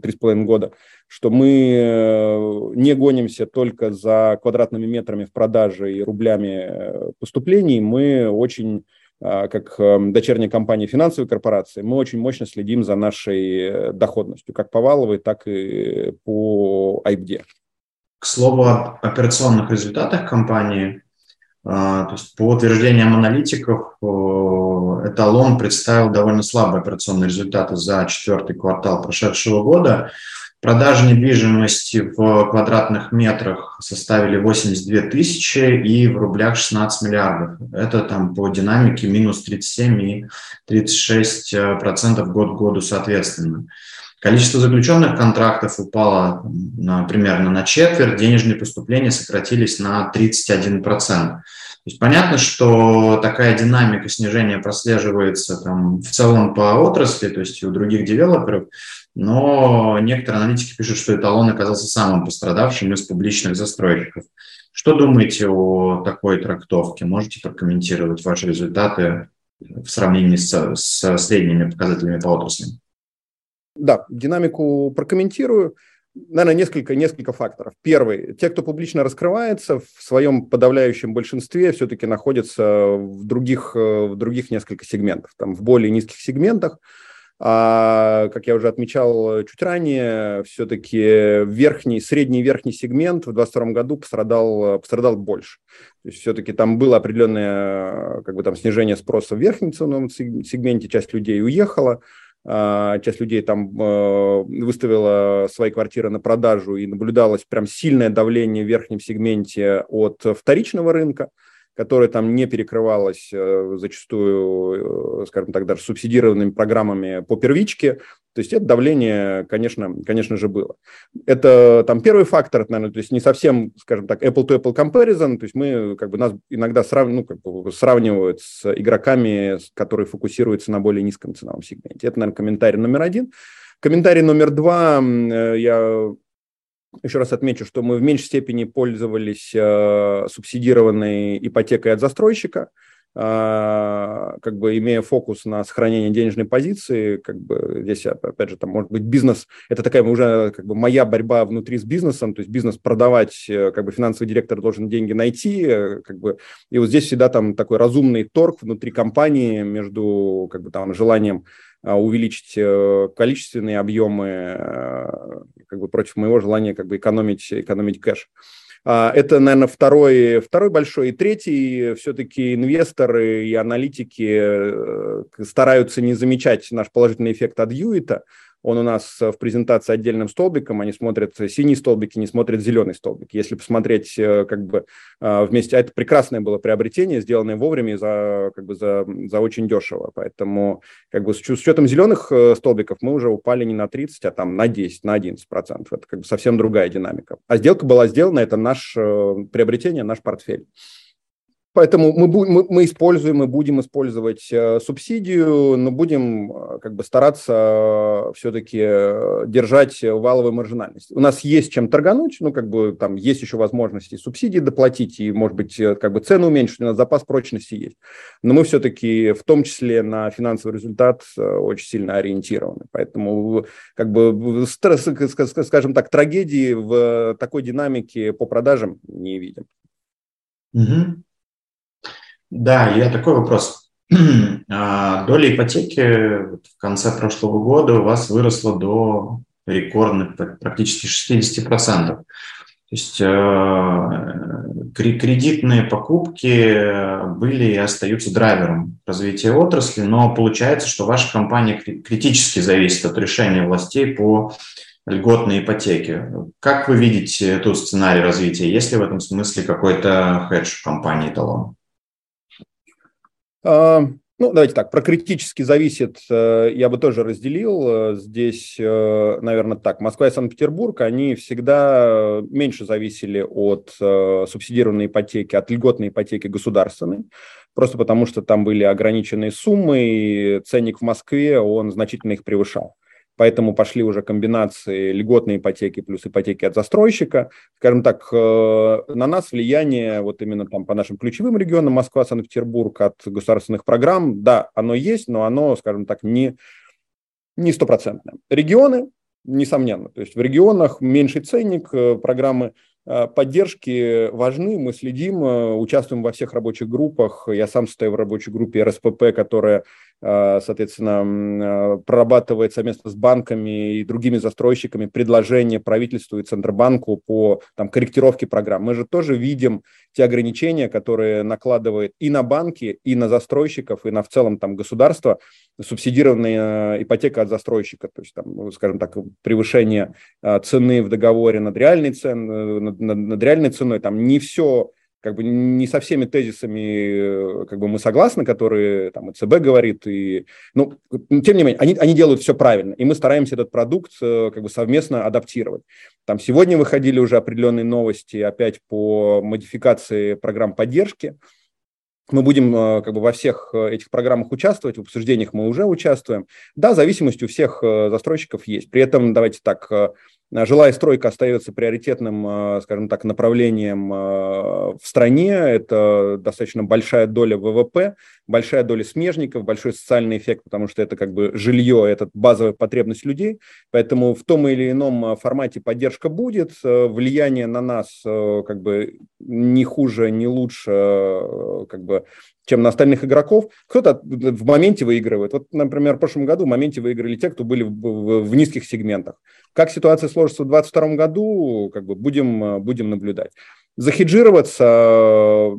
три с половиной года, что мы э, не гонимся только за квадратными метрами в продаже и рублями э, поступлений, мы очень э, как дочерняя компания финансовой корпорации, мы очень мощно следим за нашей доходностью, как по валовой, так и по IBD. К слову об операционных результатах компании, а, то есть по утверждениям аналитиков, эталон представил довольно слабые операционные результаты за четвертый квартал прошедшего года. Продажи недвижимости в квадратных метрах составили 82 тысячи и в рублях 16 миллиардов. Это там по динамике минус 37 и 36 процентов год к году соответственно. Количество заключенных контрактов упало на, примерно на четверть, денежные поступления сократились на 31%. То есть понятно, что такая динамика снижения прослеживается там, в целом по отрасли, то есть и у других девелоперов, но некоторые аналитики пишут, что эталон оказался самым пострадавшим из публичных застройщиков. Что думаете о такой трактовке? Можете прокомментировать ваши результаты в сравнении с, с средними показателями по отрасли? Да, динамику прокомментирую. Наверное, несколько, несколько факторов. Первый. Те, кто публично раскрывается, в своем подавляющем большинстве все-таки находятся в других, э, в других несколько сегментов, там, в более низких сегментах. А, как я уже отмечал чуть ранее, все-таки верхний, средний верхний сегмент в 2022 году пострадал, пострадал больше. То есть все-таки там было определенное как бы, там, снижение спроса в верхнем ценовом сегменте, часть людей уехала, часть людей там э, выставила свои квартиры на продажу и наблюдалось прям сильное давление в верхнем сегменте от вторичного рынка которая там не перекрывалась э, зачастую, э, скажем так, даже субсидированными программами по первичке. То есть это давление, конечно, конечно же, было. Это там первый фактор, наверное, то есть не совсем, скажем так, apple-to-apple comparison, то есть мы, как бы, нас иногда срав, ну, как бы, сравнивают с игроками, которые фокусируются на более низком ценовом сегменте. Это, наверное, комментарий номер один. Комментарий номер два, э, я еще раз отмечу, что мы в меньшей степени пользовались э, субсидированной ипотекой от застройщика, как бы имея фокус на сохранение денежной позиции, как бы здесь, опять же, там может быть бизнес, это такая уже как бы моя борьба внутри с бизнесом, то есть бизнес продавать, э, как бы финансовый директор должен деньги найти, э, как бы, и вот здесь всегда там такой разумный торг внутри компании между как бы там желанием а, увеличить э, количественные объемы как бы против моего желания как бы экономить, экономить кэш. А, это, наверное, второй, второй большой. И третий, все-таки инвесторы и аналитики э, стараются не замечать наш положительный эффект от Юита, он у нас э, в презентации отдельным столбиком, они смотрят синий столбик и не смотрят зеленый столбик. Если посмотреть э, как бы э, вместе, а это прекрасное было приобретение, сделанное вовремя и за, как бы за, за очень дешево. Поэтому как бы с учетом зеленых столбиков мы уже упали не на 30, а там на 10, на 11 процентов. Это как бы совсем другая динамика. А сделка была сделана, это наше приобретение, наш портфель. Поэтому мы, мы, мы используем и будем использовать э, субсидию, но будем э, как бы стараться все-таки э, держать валовую маржинальность. У нас есть чем торгануть, ну как бы там есть еще возможности субсидии доплатить и, может быть, как бы цену уменьшить, у нас запас прочности есть. Но мы все-таки в том числе на финансовый результат очень сильно ориентированы. Поэтому как бы, скажем так, трагедии в такой динамике по продажам не видим. Угу. Да, я такой вопрос. А, доля ипотеки в конце прошлого года у вас выросла до рекордных практически 60%. То есть э, кредитные покупки были и остаются драйвером развития отрасли, но получается, что ваша компания критически зависит от решения властей по льготной ипотеке. Как вы видите тут сценарий развития? Есть ли в этом смысле какой-то хедж компании «Талон»? А, ну, давайте так, про критически зависит, э, я бы тоже разделил. Э, здесь, э, наверное, так, Москва и Санкт-Петербург, они всегда меньше зависели от субсидированной ипотеки, от льготной ипотеки государственной, просто потому что там были ограниченные суммы, и ценник в Москве, он значительно их превышал поэтому пошли уже комбинации льготной ипотеки плюс ипотеки от застройщика. Скажем так, э, на нас влияние вот именно там по нашим ключевым регионам Москва, Санкт-Петербург от государственных программ, да, оно есть, но оно, скажем так, не не стопроцентное. Регионы, несомненно, то есть в регионах меньший ценник, э, программы поддержки важны, мы следим, э, участвуем во всех рабочих группах. Я сам стою в рабочей группе РСПП, которая, э, соответственно, прорабатывает совместно с банками и другими застройщиками предложения правительству и Центробанку по там, корректировке программ. Мы же тоже видим те ограничения, которые накладывает и на банки, и на застройщиков, и на в целом там государство субсидированная ипотека от застройщика, то есть там, скажем так, превышение цены в договоре над реальной ценой, над, над реальной ценой, там не все, как бы не со всеми тезисами э, как бы мы согласны, которые там ЦБ говорит, и, ну, тем не менее, они, они делают все правильно, и мы стараемся этот продукт э, как бы совместно адаптировать. Там сегодня выходили уже определенные новости опять по модификации программ поддержки, мы будем э, как бы во всех этих программах участвовать, в обсуждениях мы уже участвуем. Да, зависимость у всех застройщиков есть. При этом, давайте так, Э, жилая стройка остается приоритетным, э, скажем так, направлением э, в стране. Это достаточно большая доля ВВП, большая доля смежников, большой социальный эффект, потому что это как бы жилье, это базовая потребность людей. Поэтому в том или ином формате поддержка будет. Влияние на нас как бы не хуже, не лучше как бы чем на остальных игроков. Кто-то в моменте выигрывает. Вот, например, в прошлом году в моменте выиграли те, кто были в, в, в низких сегментах. Как ситуация сложится в 2022 году, как бы будем, будем наблюдать. Захеджироваться,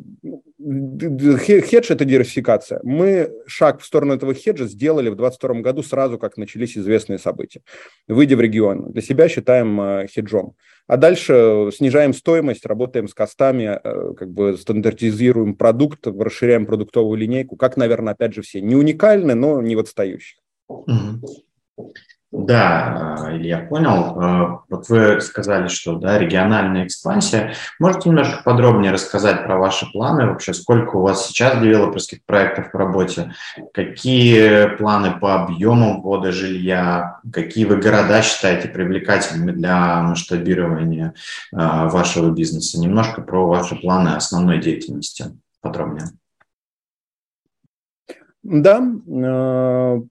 хедж – это диверсификация. Мы шаг в сторону этого хеджа сделали в 2022 году сразу, как начались известные события. Выйдя в регион, для себя считаем э, хеджом. А дальше снижаем стоимость, работаем с костами, э, как бы стандартизируем продукт, расширяем продуктовую линейку, как, наверное, опять же все. Не уникальны, но не в отстающих. Да, Илья, понял. Э, вот вы сказали, что да, региональная экспансия. Можете немножко подробнее рассказать про ваши планы? Вообще, сколько у вас сейчас девелоперских проектов в работе? Какие планы по объему ввода жилья? Какие вы города считаете привлекательными для масштабирования э, вашего бизнеса? Немножко про ваши планы основной деятельности подробнее. Да,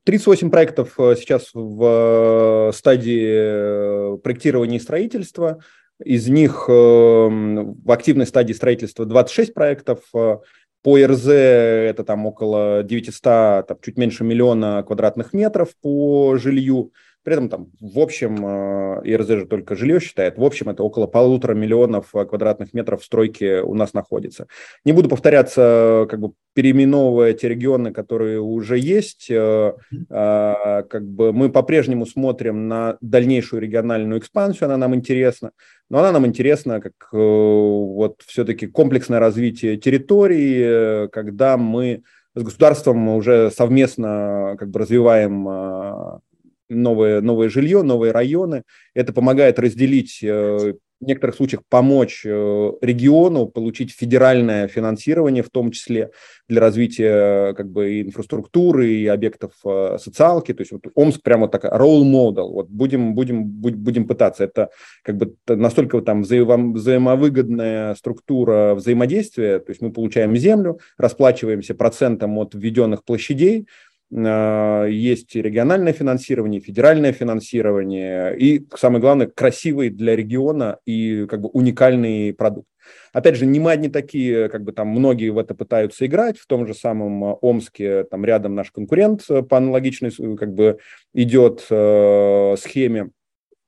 38 э, проектов э, сейчас в э, стадии проектирования и строительства. Из них в активной стадии строительства 26 проектов. По РЗ это там около 900, там, чуть меньше миллиона квадратных метров по жилью. При этом там в общем, э, ИРЗ же только жилье считает, в общем это около полутора миллионов э, квадратных метров стройки у нас находится. Не буду повторяться, как бы переименовывая те регионы, которые уже есть, э, как бы мы по-прежнему смотрим на дальнейшую региональную экспансию, она нам интересна, но она нам интересна как вот все-таки комплексное развитие территории, когда мы с государством уже совместно как бы развиваем новое, новое жилье, новые районы. Это помогает разделить э, в некоторых случаях помочь э, региону получить федеральное финансирование, в том числе для развития как бы инфраструктуры и объектов э, социалки. То есть вот Омск прямо такая role model. Вот будем, будем, будем пытаться. Это как бы настолько там взаимо, взаимовыгодная структура взаимодействия. То есть мы получаем землю, расплачиваемся процентом от введенных площадей, а, есть региональное финансирование, федеральное финансирование и, самое главное, красивый для региона и как бы уникальный продукт. Опять же, не мы одни такие, как бы там многие в это пытаются играть. В том же самом а, Омске, там рядом наш конкурент по аналогичной как бы идет э, схеме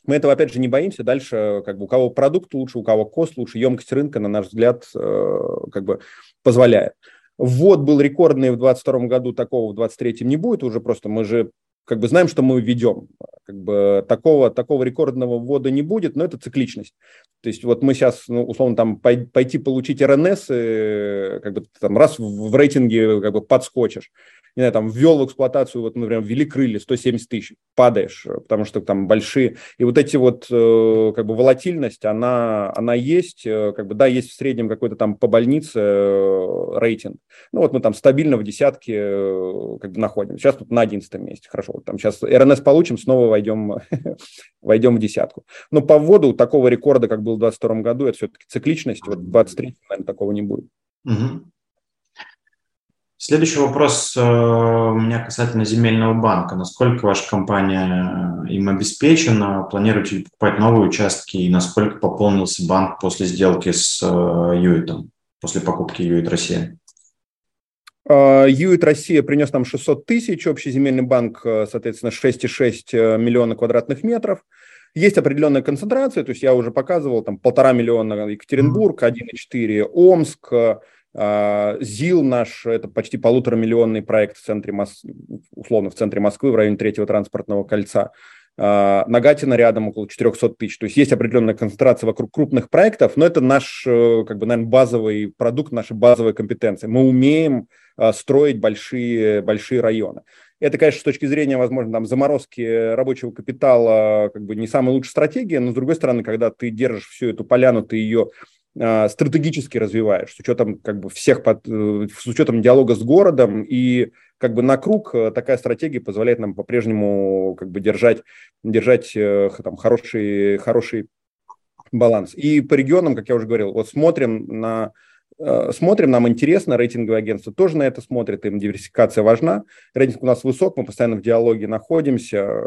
Мы этого, опять же, не боимся. Дальше, как бы, у кого продукт лучше, у кого кост лучше, емкость рынка, на наш взгляд, как бы позволяет. Ввод был рекордный в 2022 году, такого в 2023 не будет уже просто. Мы же как бы знаем, что мы ведем. Как бы такого, такого рекордного ввода не будет, но это цикличность. То есть вот мы сейчас, ну, условно, там пойти получить РНС, и, как бы там раз в, рейтинге как бы подскочишь не знаю, там ввел в эксплуатацию, вот, например, ввели крылья 170 тысяч, падаешь, потому что там большие. И вот эти вот, э, как бы, волатильность, она, она есть, э, как бы, да, есть в среднем какой-то там по больнице э, рейтинг. Ну, вот мы там стабильно в десятке как бы находимся. Сейчас тут на одиннадцатом месте, хорошо. Вот там сейчас РНС получим, снова войдем, войдем в десятку. Но по вводу такого рекорда, как был в 2022 году, это все-таки цикличность. Вот в 2023, наверное, такого не будет. Угу. Следующий вопрос э, у меня касательно земельного банка. Насколько ваша компания э, им обеспечена? Планируете ли покупать новые участки? И насколько пополнился банк после сделки с э, Юитом, после покупки Юит Россия? Юит Россия принес нам 600 тысяч, общий земельный банк, соответственно, 6,6 миллиона квадратных метров. Есть определенная концентрация, то есть я уже показывал, там полтора миллиона Екатеринбург, 1,4 Омск, а, ЗИЛ наш – это почти полуторамиллионный проект в центре, Мос... условно, в центре Москвы, в районе третьего транспортного кольца. А, Нагатина рядом около 400 тысяч. То есть есть определенная концентрация вокруг крупных проектов, но это наш, э, как бы, наверное, базовый продукт, наша базовая компетенция. Мы умеем а, строить большие, большие районы. Это, конечно, с точки зрения, возможно, там, заморозки рабочего капитала, как бы не самая лучшая стратегия, но, с другой стороны, когда ты держишь всю эту поляну, ты ее а, стратегически развиваешь, с учетом как бы всех, под, э, с учетом диалога с городом и как бы на круг э, такая стратегия позволяет нам по-прежнему как бы держать, держать э, там хороший, хороший баланс. И по регионам, как я уже говорил, вот смотрим на смотрим, нам интересно, рейтинговые агентства тоже на это смотрят, им диверсификация важна. Рейтинг у нас высок, мы постоянно в диалоге находимся. Э,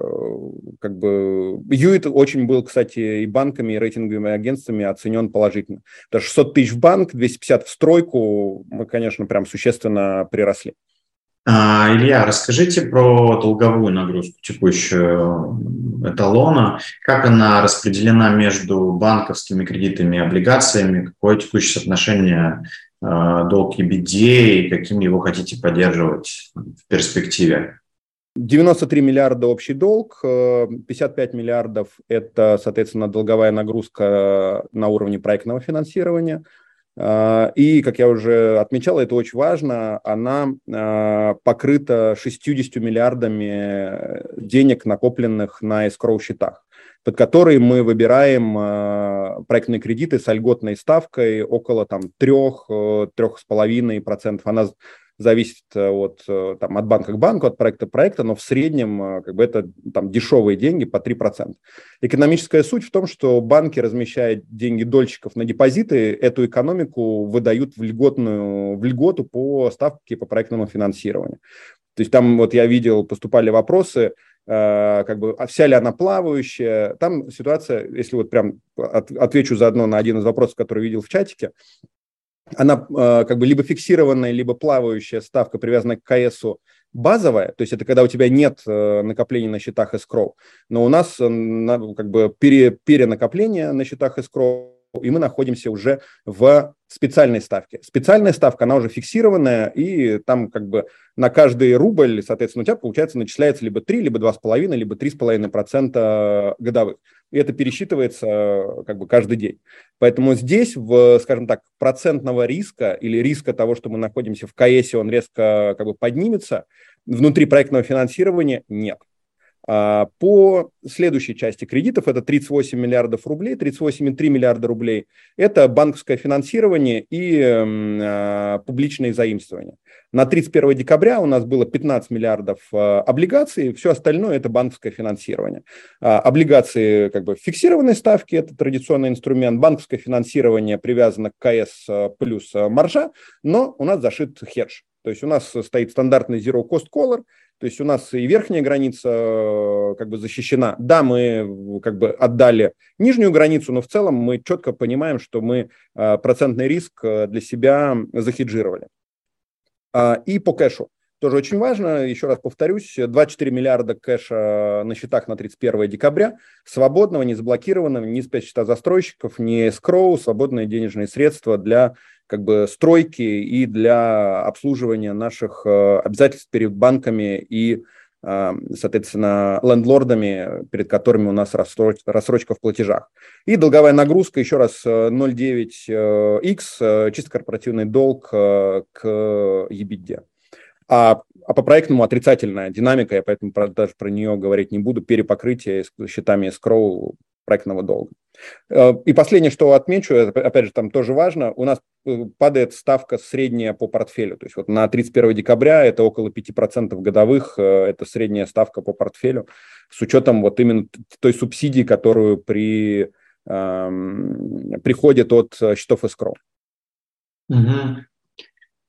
как бы Юит очень был, кстати, и банками, и рейтинговыми агентствами оценен положительно. Потому 600 тысяч в банк, 250 в стройку, мы, конечно, прям существенно приросли. А, Илья, расскажите про долговую нагрузку текущую эталона, как она распределена между банковскими кредитами и облигациями, какое текущее соотношение а, долг и беде и каким его хотите поддерживать в перспективе? 93 миллиарда общий долг, 55 миллиардов – это, соответственно, долговая нагрузка на уровне проектного финансирования – и, как я уже отмечал, это очень важно, она а, покрыта 60 миллиардами денег, накопленных на эскроу-счетах, под которые мы выбираем а, проектные кредиты с льготной ставкой около там, 3-3,5%. Она зависит э, от, э, там, от банка к банку, от проекта к проекту, но в среднем э, как бы это там, дешевые деньги по 3%. Экономическая суть в том, что банки, размещая деньги дольщиков на депозиты, эту экономику выдают в, льготную, в льготу по ставке по проектному финансированию. То есть там вот я видел, поступали вопросы, как бы, а вся ли она плавающая. Там ситуация, если вот прям от, отвечу заодно на один из вопросов, который видел в чатике, она э, как бы либо фиксированная, либо плавающая ставка, привязанная к КСу, базовая, то есть это когда у тебя нет э, накоплений на счетах escrow, но у нас э, на, как бы пере, перенакопление на счетах escrow, и мы находимся уже в специальной ставке. Специальная ставка, она уже фиксированная, и там как бы на каждый рубль, соответственно, у тебя, получается, начисляется либо 3, либо 2,5, либо 3,5% годовых. И это пересчитывается как бы каждый день. Поэтому здесь, в, скажем так, процентного риска или риска того, что мы находимся в КС, он резко как бы поднимется, внутри проектного финансирования нет. А, по следующей части кредитов, это 38 миллиардов рублей, 38,3 миллиарда рублей, это банковское финансирование и э, публичные заимствования. На 31 декабря у нас было 15 миллиардов э, облигаций, все остальное это банковское финансирование. Э, облигации как бы фиксированной ставки, это традиционный инструмент, банковское финансирование привязано к КС плюс маржа, но у нас зашит хедж. То есть у нас стоит стандартный zero cost collar, то есть у нас и верхняя граница э, как бы защищена. Да, мы как бы отдали нижнюю границу, но в целом мы четко понимаем, что мы э, процентный риск э, для себя захеджировали. А, и по кэшу. Тоже очень важно. Еще раз повторюсь, 24 миллиарда кэша на счетах на 31 декабря, свободного, не заблокированного, ни спецсчета застройщиков, ни скроу, свободные денежные средства для как бы стройки и для обслуживания наших э, обязательств перед банками и соответственно, лендлордами, перед которыми у нас рассрочка в платежах. И долговая нагрузка, еще раз, 0,9x, э, чисто корпоративный долг к EBITDA. А, а по проектному отрицательная динамика, я поэтому про, даже про нее говорить не буду, перепокрытие счетами скроу проектного долга. Э, и последнее, что отмечу, опять же, там тоже важно, у нас э, падает ставка средняя по портфелю. То есть вот на 31 декабря это около 5% годовых, э, это средняя ставка по портфелю, с учетом вот именно той субсидии, которую при, эм, приходит от счетов escrow. Угу.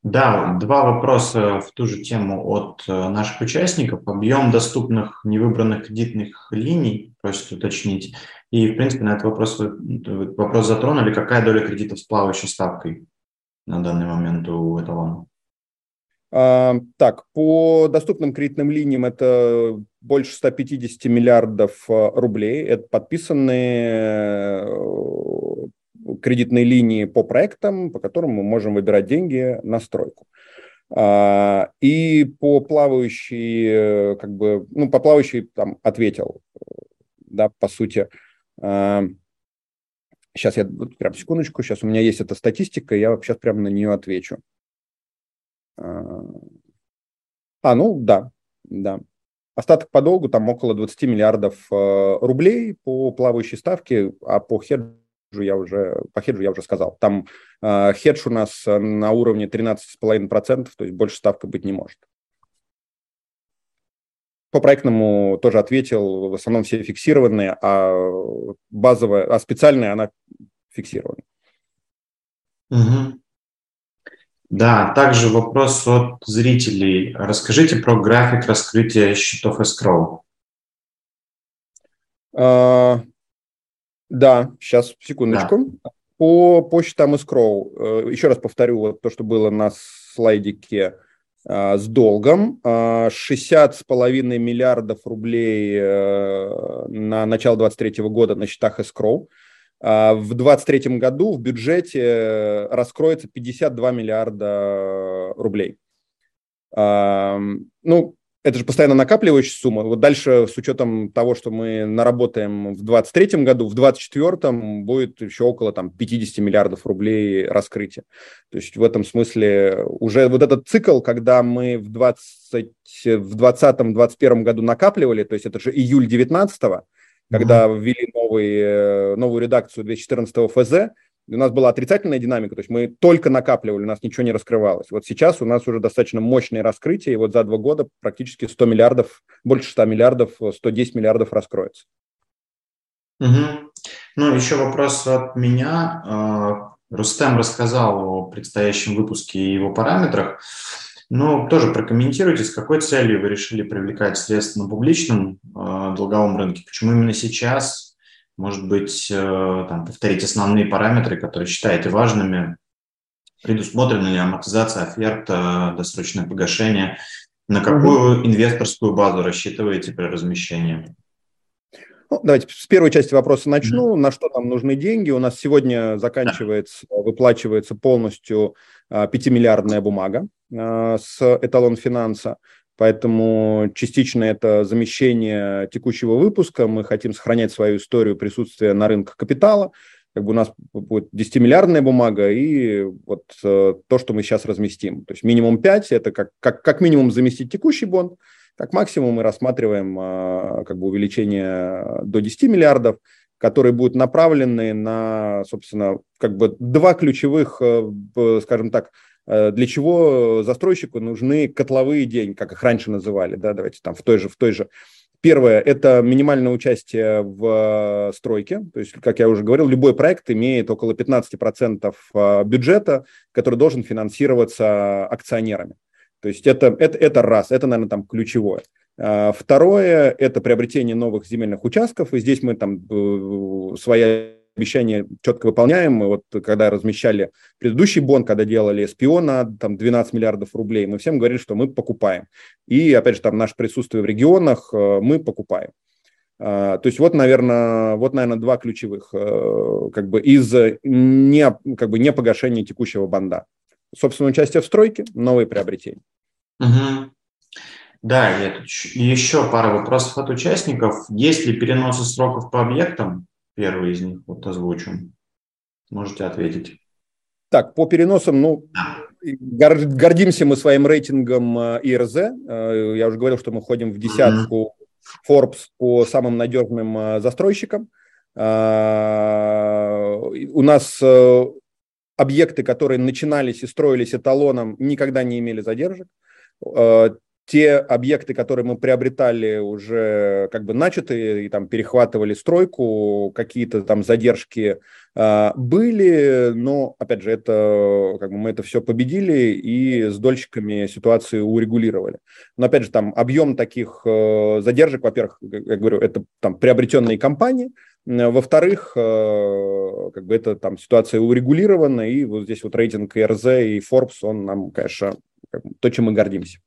Да, два вопроса в ту же тему от э, наших участников. Объем доступных невыбранных кредитных линий, просят уточнить. И, в принципе, на этот вопрос, вопрос затронули. Какая доля кредитов с плавающей ставкой на данный момент у эталона? А, так, по доступным кредитным линиям это больше 150 миллиардов э, рублей. Это подписанные э, кредитные линии по проектам, по которым мы можем выбирать деньги на стройку. А, и по плавающей, как бы, ну, по плавающей там ответил, да, по сути. Сейчас я, прям секундочку, сейчас у меня есть эта статистика, я сейчас прямо на нее отвечу. А, а ну, да, да. Остаток по долгу там около 20 миллиардов э, рублей по плавающей ставке, а по хеджу я уже, по хеджу я уже сказал. Там э, хедж у нас на уровне 13,5%, то есть больше ставка быть не может. По проектному тоже ответил, в основном все фиксированные, а базовая, а специальная она фиксирована. Угу. Да, также вопрос от зрителей. Расскажите про график раскрытия счетов escrow. Да, сейчас, секундочку. Да. По, по счетам escrow, э, еще раз повторю вот то, что было на слайдике э, с долгом. 60,5 э, миллиардов рублей на начало 2023 года на счетах escrow. В 2023 году в бюджете раскроется 52 миллиарда рублей. Ну, это же постоянно накапливающая сумма. Вот дальше, с учетом того, что мы наработаем в 2023 году, в 2024 будет еще около там, 50 миллиардов рублей раскрытия. То есть в этом смысле уже вот этот цикл, когда мы в 2020-2021 году накапливали, то есть это же июль 19 когда ввели новый, э, новую редакцию 2014 ФЗ, у нас была отрицательная динамика, то есть мы только накапливали, у нас ничего не раскрывалось. Вот сейчас у нас уже достаточно мощное раскрытие, и вот за два года практически 100 миллиардов, больше 100 миллиардов, 110 миллиардов раскроется. Угу. Ну, еще вопрос от меня. А, Рустем рассказал о предстоящем выпуске и его параметрах. Ну, тоже прокомментируйте, с какой целью вы решили привлекать средства на публичном э, долговом рынке? Почему именно сейчас? Может быть, э, там, повторить основные параметры, которые считаете важными. Предусмотрена ли амортизация оферт, досрочное погашение? На какую угу. инвесторскую базу рассчитываете при размещении? Ну, давайте с первой части вопроса начну. Mm-hmm. На что нам нужны деньги? У нас сегодня заканчивается, выплачивается полностью 5-миллиардная бумага с эталон финанса. Поэтому частично это замещение текущего выпуска. Мы хотим сохранять свою историю присутствия на рынках капитала. Как бы у нас будет 10-миллиардная бумага и вот э, то, что мы сейчас разместим. То есть минимум 5 – это как, как, как минимум заместить текущий бонд, как максимум мы рассматриваем э, как бы увеличение до 10 миллиардов, которые будут направлены на, собственно, как бы два ключевых, э, скажем так, для чего застройщику нужны котловые деньги, как их раньше называли, да, давайте там в той же, в той же. Первое – это минимальное участие в стройке. То есть, как я уже говорил, любой проект имеет около 15% э, бюджета, который должен финансироваться акционерами. То есть это, это, это раз, это, наверное, там ключевое. Э, второе – это приобретение новых земельных участков. И здесь мы там своя обещания четко выполняем. Мы вот когда размещали предыдущий бон, когда делали СПО на там, 12 миллиардов рублей, мы всем говорили, что мы покупаем. И, опять же, там наше присутствие в регионах э, мы покупаем. А, то есть вот, наверное, вот, наверное, два ключевых э, как бы из не, как бы не погашения текущего банда. Собственное участие в стройке, новые приобретения. Угу. Да, и еще пара вопросов от участников. Есть ли переносы сроков по объектам? Первый из них вот озвучим. Можете ответить. Так, по переносам, ну, гордимся мы своим рейтингом ИРЗ. Э, я уже говорил, что мы входим в десятку Forbes по самым надежным э, застройщикам. У нас объекты, которые начинались и строились эталоном, никогда не имели задержек те объекты, которые мы приобретали, уже как бы начаты и там перехватывали стройку, какие-то там задержки э, были, но опять же это как бы мы это все победили и с дольщиками ситуацию урегулировали. Но опять же там объем таких э, задержек, во-первых, я говорю, это там приобретенные компании, во-вторых, э, как бы это там ситуация урегулирована, и вот здесь вот рейтинг РЗ и Forbes, он нам, конечно, то, чем мы гордимся.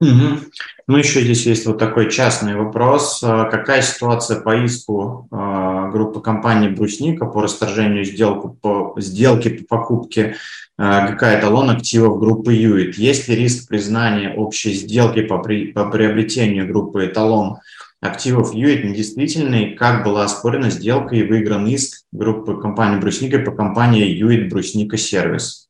Угу. Ну, еще здесь есть вот такой частный вопрос. А какая ситуация по иску а, группы компаний «Брусника» по расторжению сделку по, сделки по покупке а, ГК «Эталон» активов группы «Юит»? Есть ли риск признания общей сделки по, при, по приобретению группы «Эталон» активов «Юит» недействительной? Как была оспорена сделка и выигран иск группы компании «Брусника» по компании «Юит Брусника Сервис»?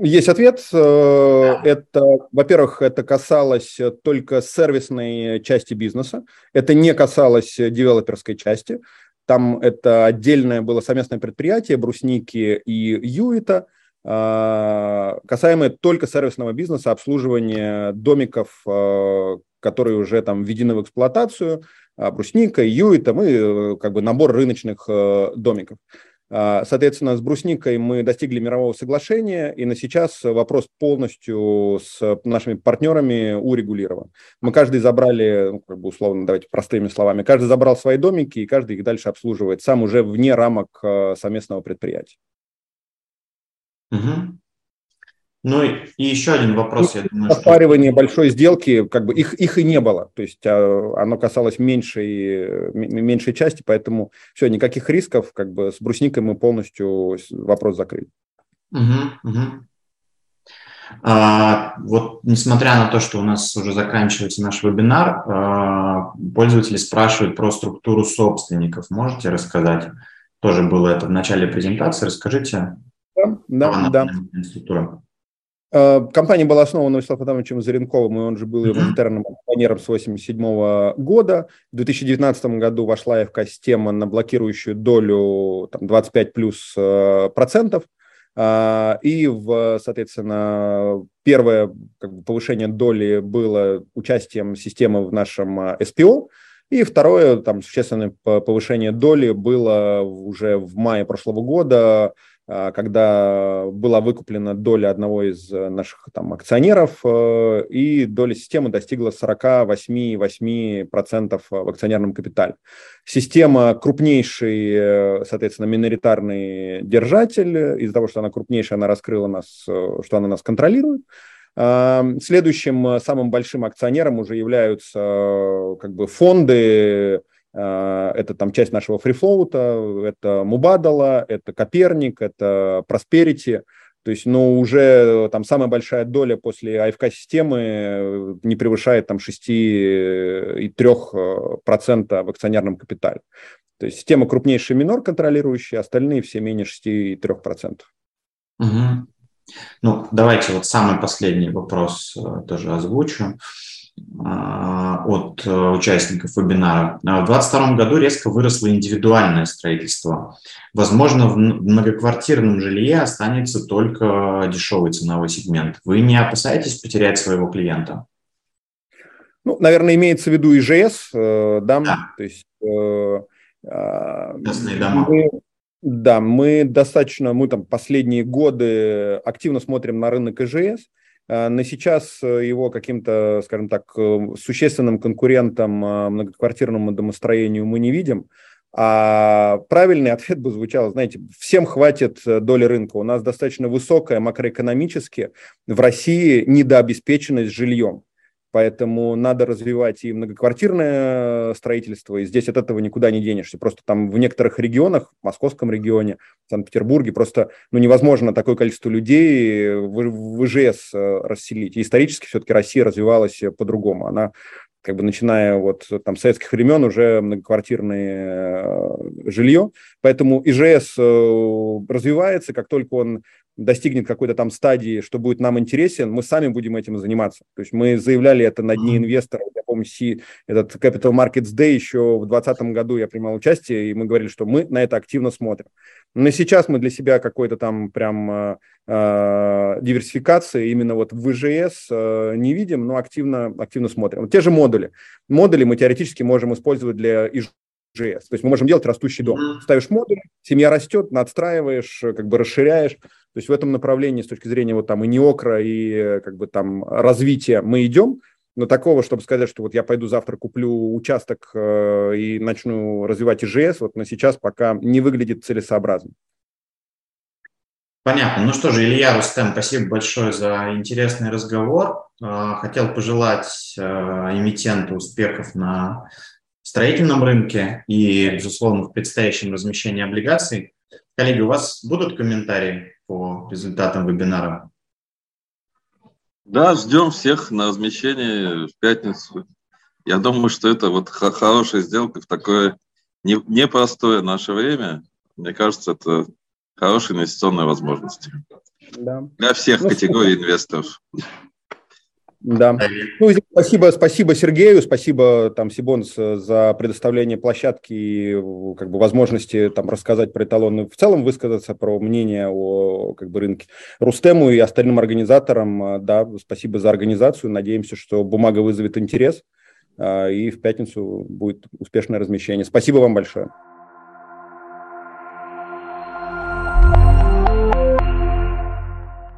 Есть ответ. Э, это, во-первых, это касалось только сервисной части бизнеса. Это не касалось девелоперской части. Там это отдельное было совместное предприятие Брусники и Юита, э, касаемое только сервисного бизнеса, обслуживания домиков, э, которые уже там введены в эксплуатацию, Брусника, Юита, мы как бы набор рыночных домиков. А, соответственно, с брусникой мы достигли мирового соглашения, и на сейчас вопрос полностью с нашими партнерами урегулирован. Мы каждый забрали, ну, как бы условно, давайте простыми словами, каждый забрал свои домики, и каждый их дальше обслуживает сам уже вне рамок а, совместного предприятия. Угу. Ну и еще один вопрос, я думаю, Оспаривание что... большой сделки, как бы их, их и не было, то есть а, оно касалось меньшей, меньшей части, поэтому все, никаких рисков, как бы с брусникой мы полностью вопрос закрыли. Угу, угу. А, вот несмотря на то, что у нас уже заканчивается наш вебинар, а, пользователи спрашивают про структуру собственников. Можете рассказать? Тоже было это в начале презентации. Расскажите. Да, да, да. Структура. Э, компания была основана Вячеславом Адамовичем Заренковым, и он же был его интерным акционером с 1987 года. В 2019 году вошла ФК-система на блокирующую долю там, 25 плюс э, процентов. А, и, в, соответственно, первое как бы, повышение доли было участием системы в нашем э, СПО. И второе, там, существенное повышение доли было уже в мае прошлого года когда была выкуплена доля одного из э, наших там, акционеров, э, и доля системы достигла 48,8% в акционерном капитале. Система крупнейший, соответственно, миноритарный держатель. Из-за того, что она крупнейшая, она раскрыла нас, э, что она нас контролирует. А, следующим самым большим акционером уже являются как бы фонды, а, это там часть нашего фрифлоута, это Мубадала, это Коперник, это Prosperity. То есть, ну, уже там самая большая доля после АФК-системы не превышает там 6,3% в акционерном капитале. То есть система крупнейший минор контролирующий, остальные все менее 6,3%. Угу. Ну, давайте вот самый последний вопрос э, тоже озвучу. А, от э, участников вебинара. А в 2022 году резко выросло индивидуальное строительство. Возможно, в многоквартирном жилье останется только дешевый ценовой сегмент. Вы не опасаетесь потерять своего клиента? Ну, наверное, имеется в виду ИЖС, э, да, да. то есть... Э, Частные дома. Мы, да, мы достаточно, мы там последние годы активно смотрим на рынок ИЖС, На сейчас э, его каким-то, скажем так, э, существенным конкурентом многоквартирному домостроению мы не видим. А правильный ответ бы звучал, знаете, всем хватит э, доли рынка. У нас достаточно высокая макроэкономически в России недообеспеченность жильем. Поэтому надо развивать и многоквартирное строительство, и здесь от этого никуда не денешься. Просто там в некоторых регионах, в Московском регионе, в Санкт-Петербурге, просто ну, невозможно такое количество людей в, в ИЖС э, расселить. И исторически все-таки Россия развивалась по-другому. Она как бы начиная вот там советских времен уже многоквартирное э, жилье, поэтому ИЖС э, развивается, как только он достигнет какой-то там стадии, что будет нам интересен, мы сами будем этим заниматься. То есть мы заявляли это на Дни инвесторов, я помню, си, этот Capital Markets Day еще в 2020 году я принимал участие, и мы говорили, что мы на это активно смотрим. Но сейчас мы для себя какой-то там прям э, э диверсификации именно вот в ВЖС э, не видим, но активно, активно смотрим. Те же модули. Модули мы теоретически можем использовать для JS. То есть мы можем делать растущий дом. Ставишь модуль, семья растет, надстраиваешь, как бы расширяешь. То есть в этом направлении с точки зрения вот там и неокра, и как бы там развития мы идем, но такого, чтобы сказать, что вот я пойду завтра куплю участок э, и начну развивать ИЖС, вот на сейчас пока не выглядит целесообразно. Понятно. Ну что же, Илья Рустем, спасибо большое за интересный разговор. Э, хотел пожелать э, эмитенту успехов на строительном рынке и, безусловно, в предстоящем размещении облигаций. Коллеги, у вас будут комментарии по результатам вебинара? Да, ждем всех на размещение в пятницу. Я думаю, что это вот хорошая сделка в такое непростое наше время. Мне кажется, это хорошая инвестиционная возможность. Да. Для всех ну, категорий инвесторов. Да. Ну, спасибо, спасибо Сергею, спасибо там Сибонс за предоставление площадки и как бы возможности там рассказать про эталоны, в целом высказаться про мнение о как бы рынке. Рустему и остальным организаторам, да, спасибо за организацию. Надеемся, что бумага вызовет интерес и в пятницу будет успешное размещение. Спасибо вам большое.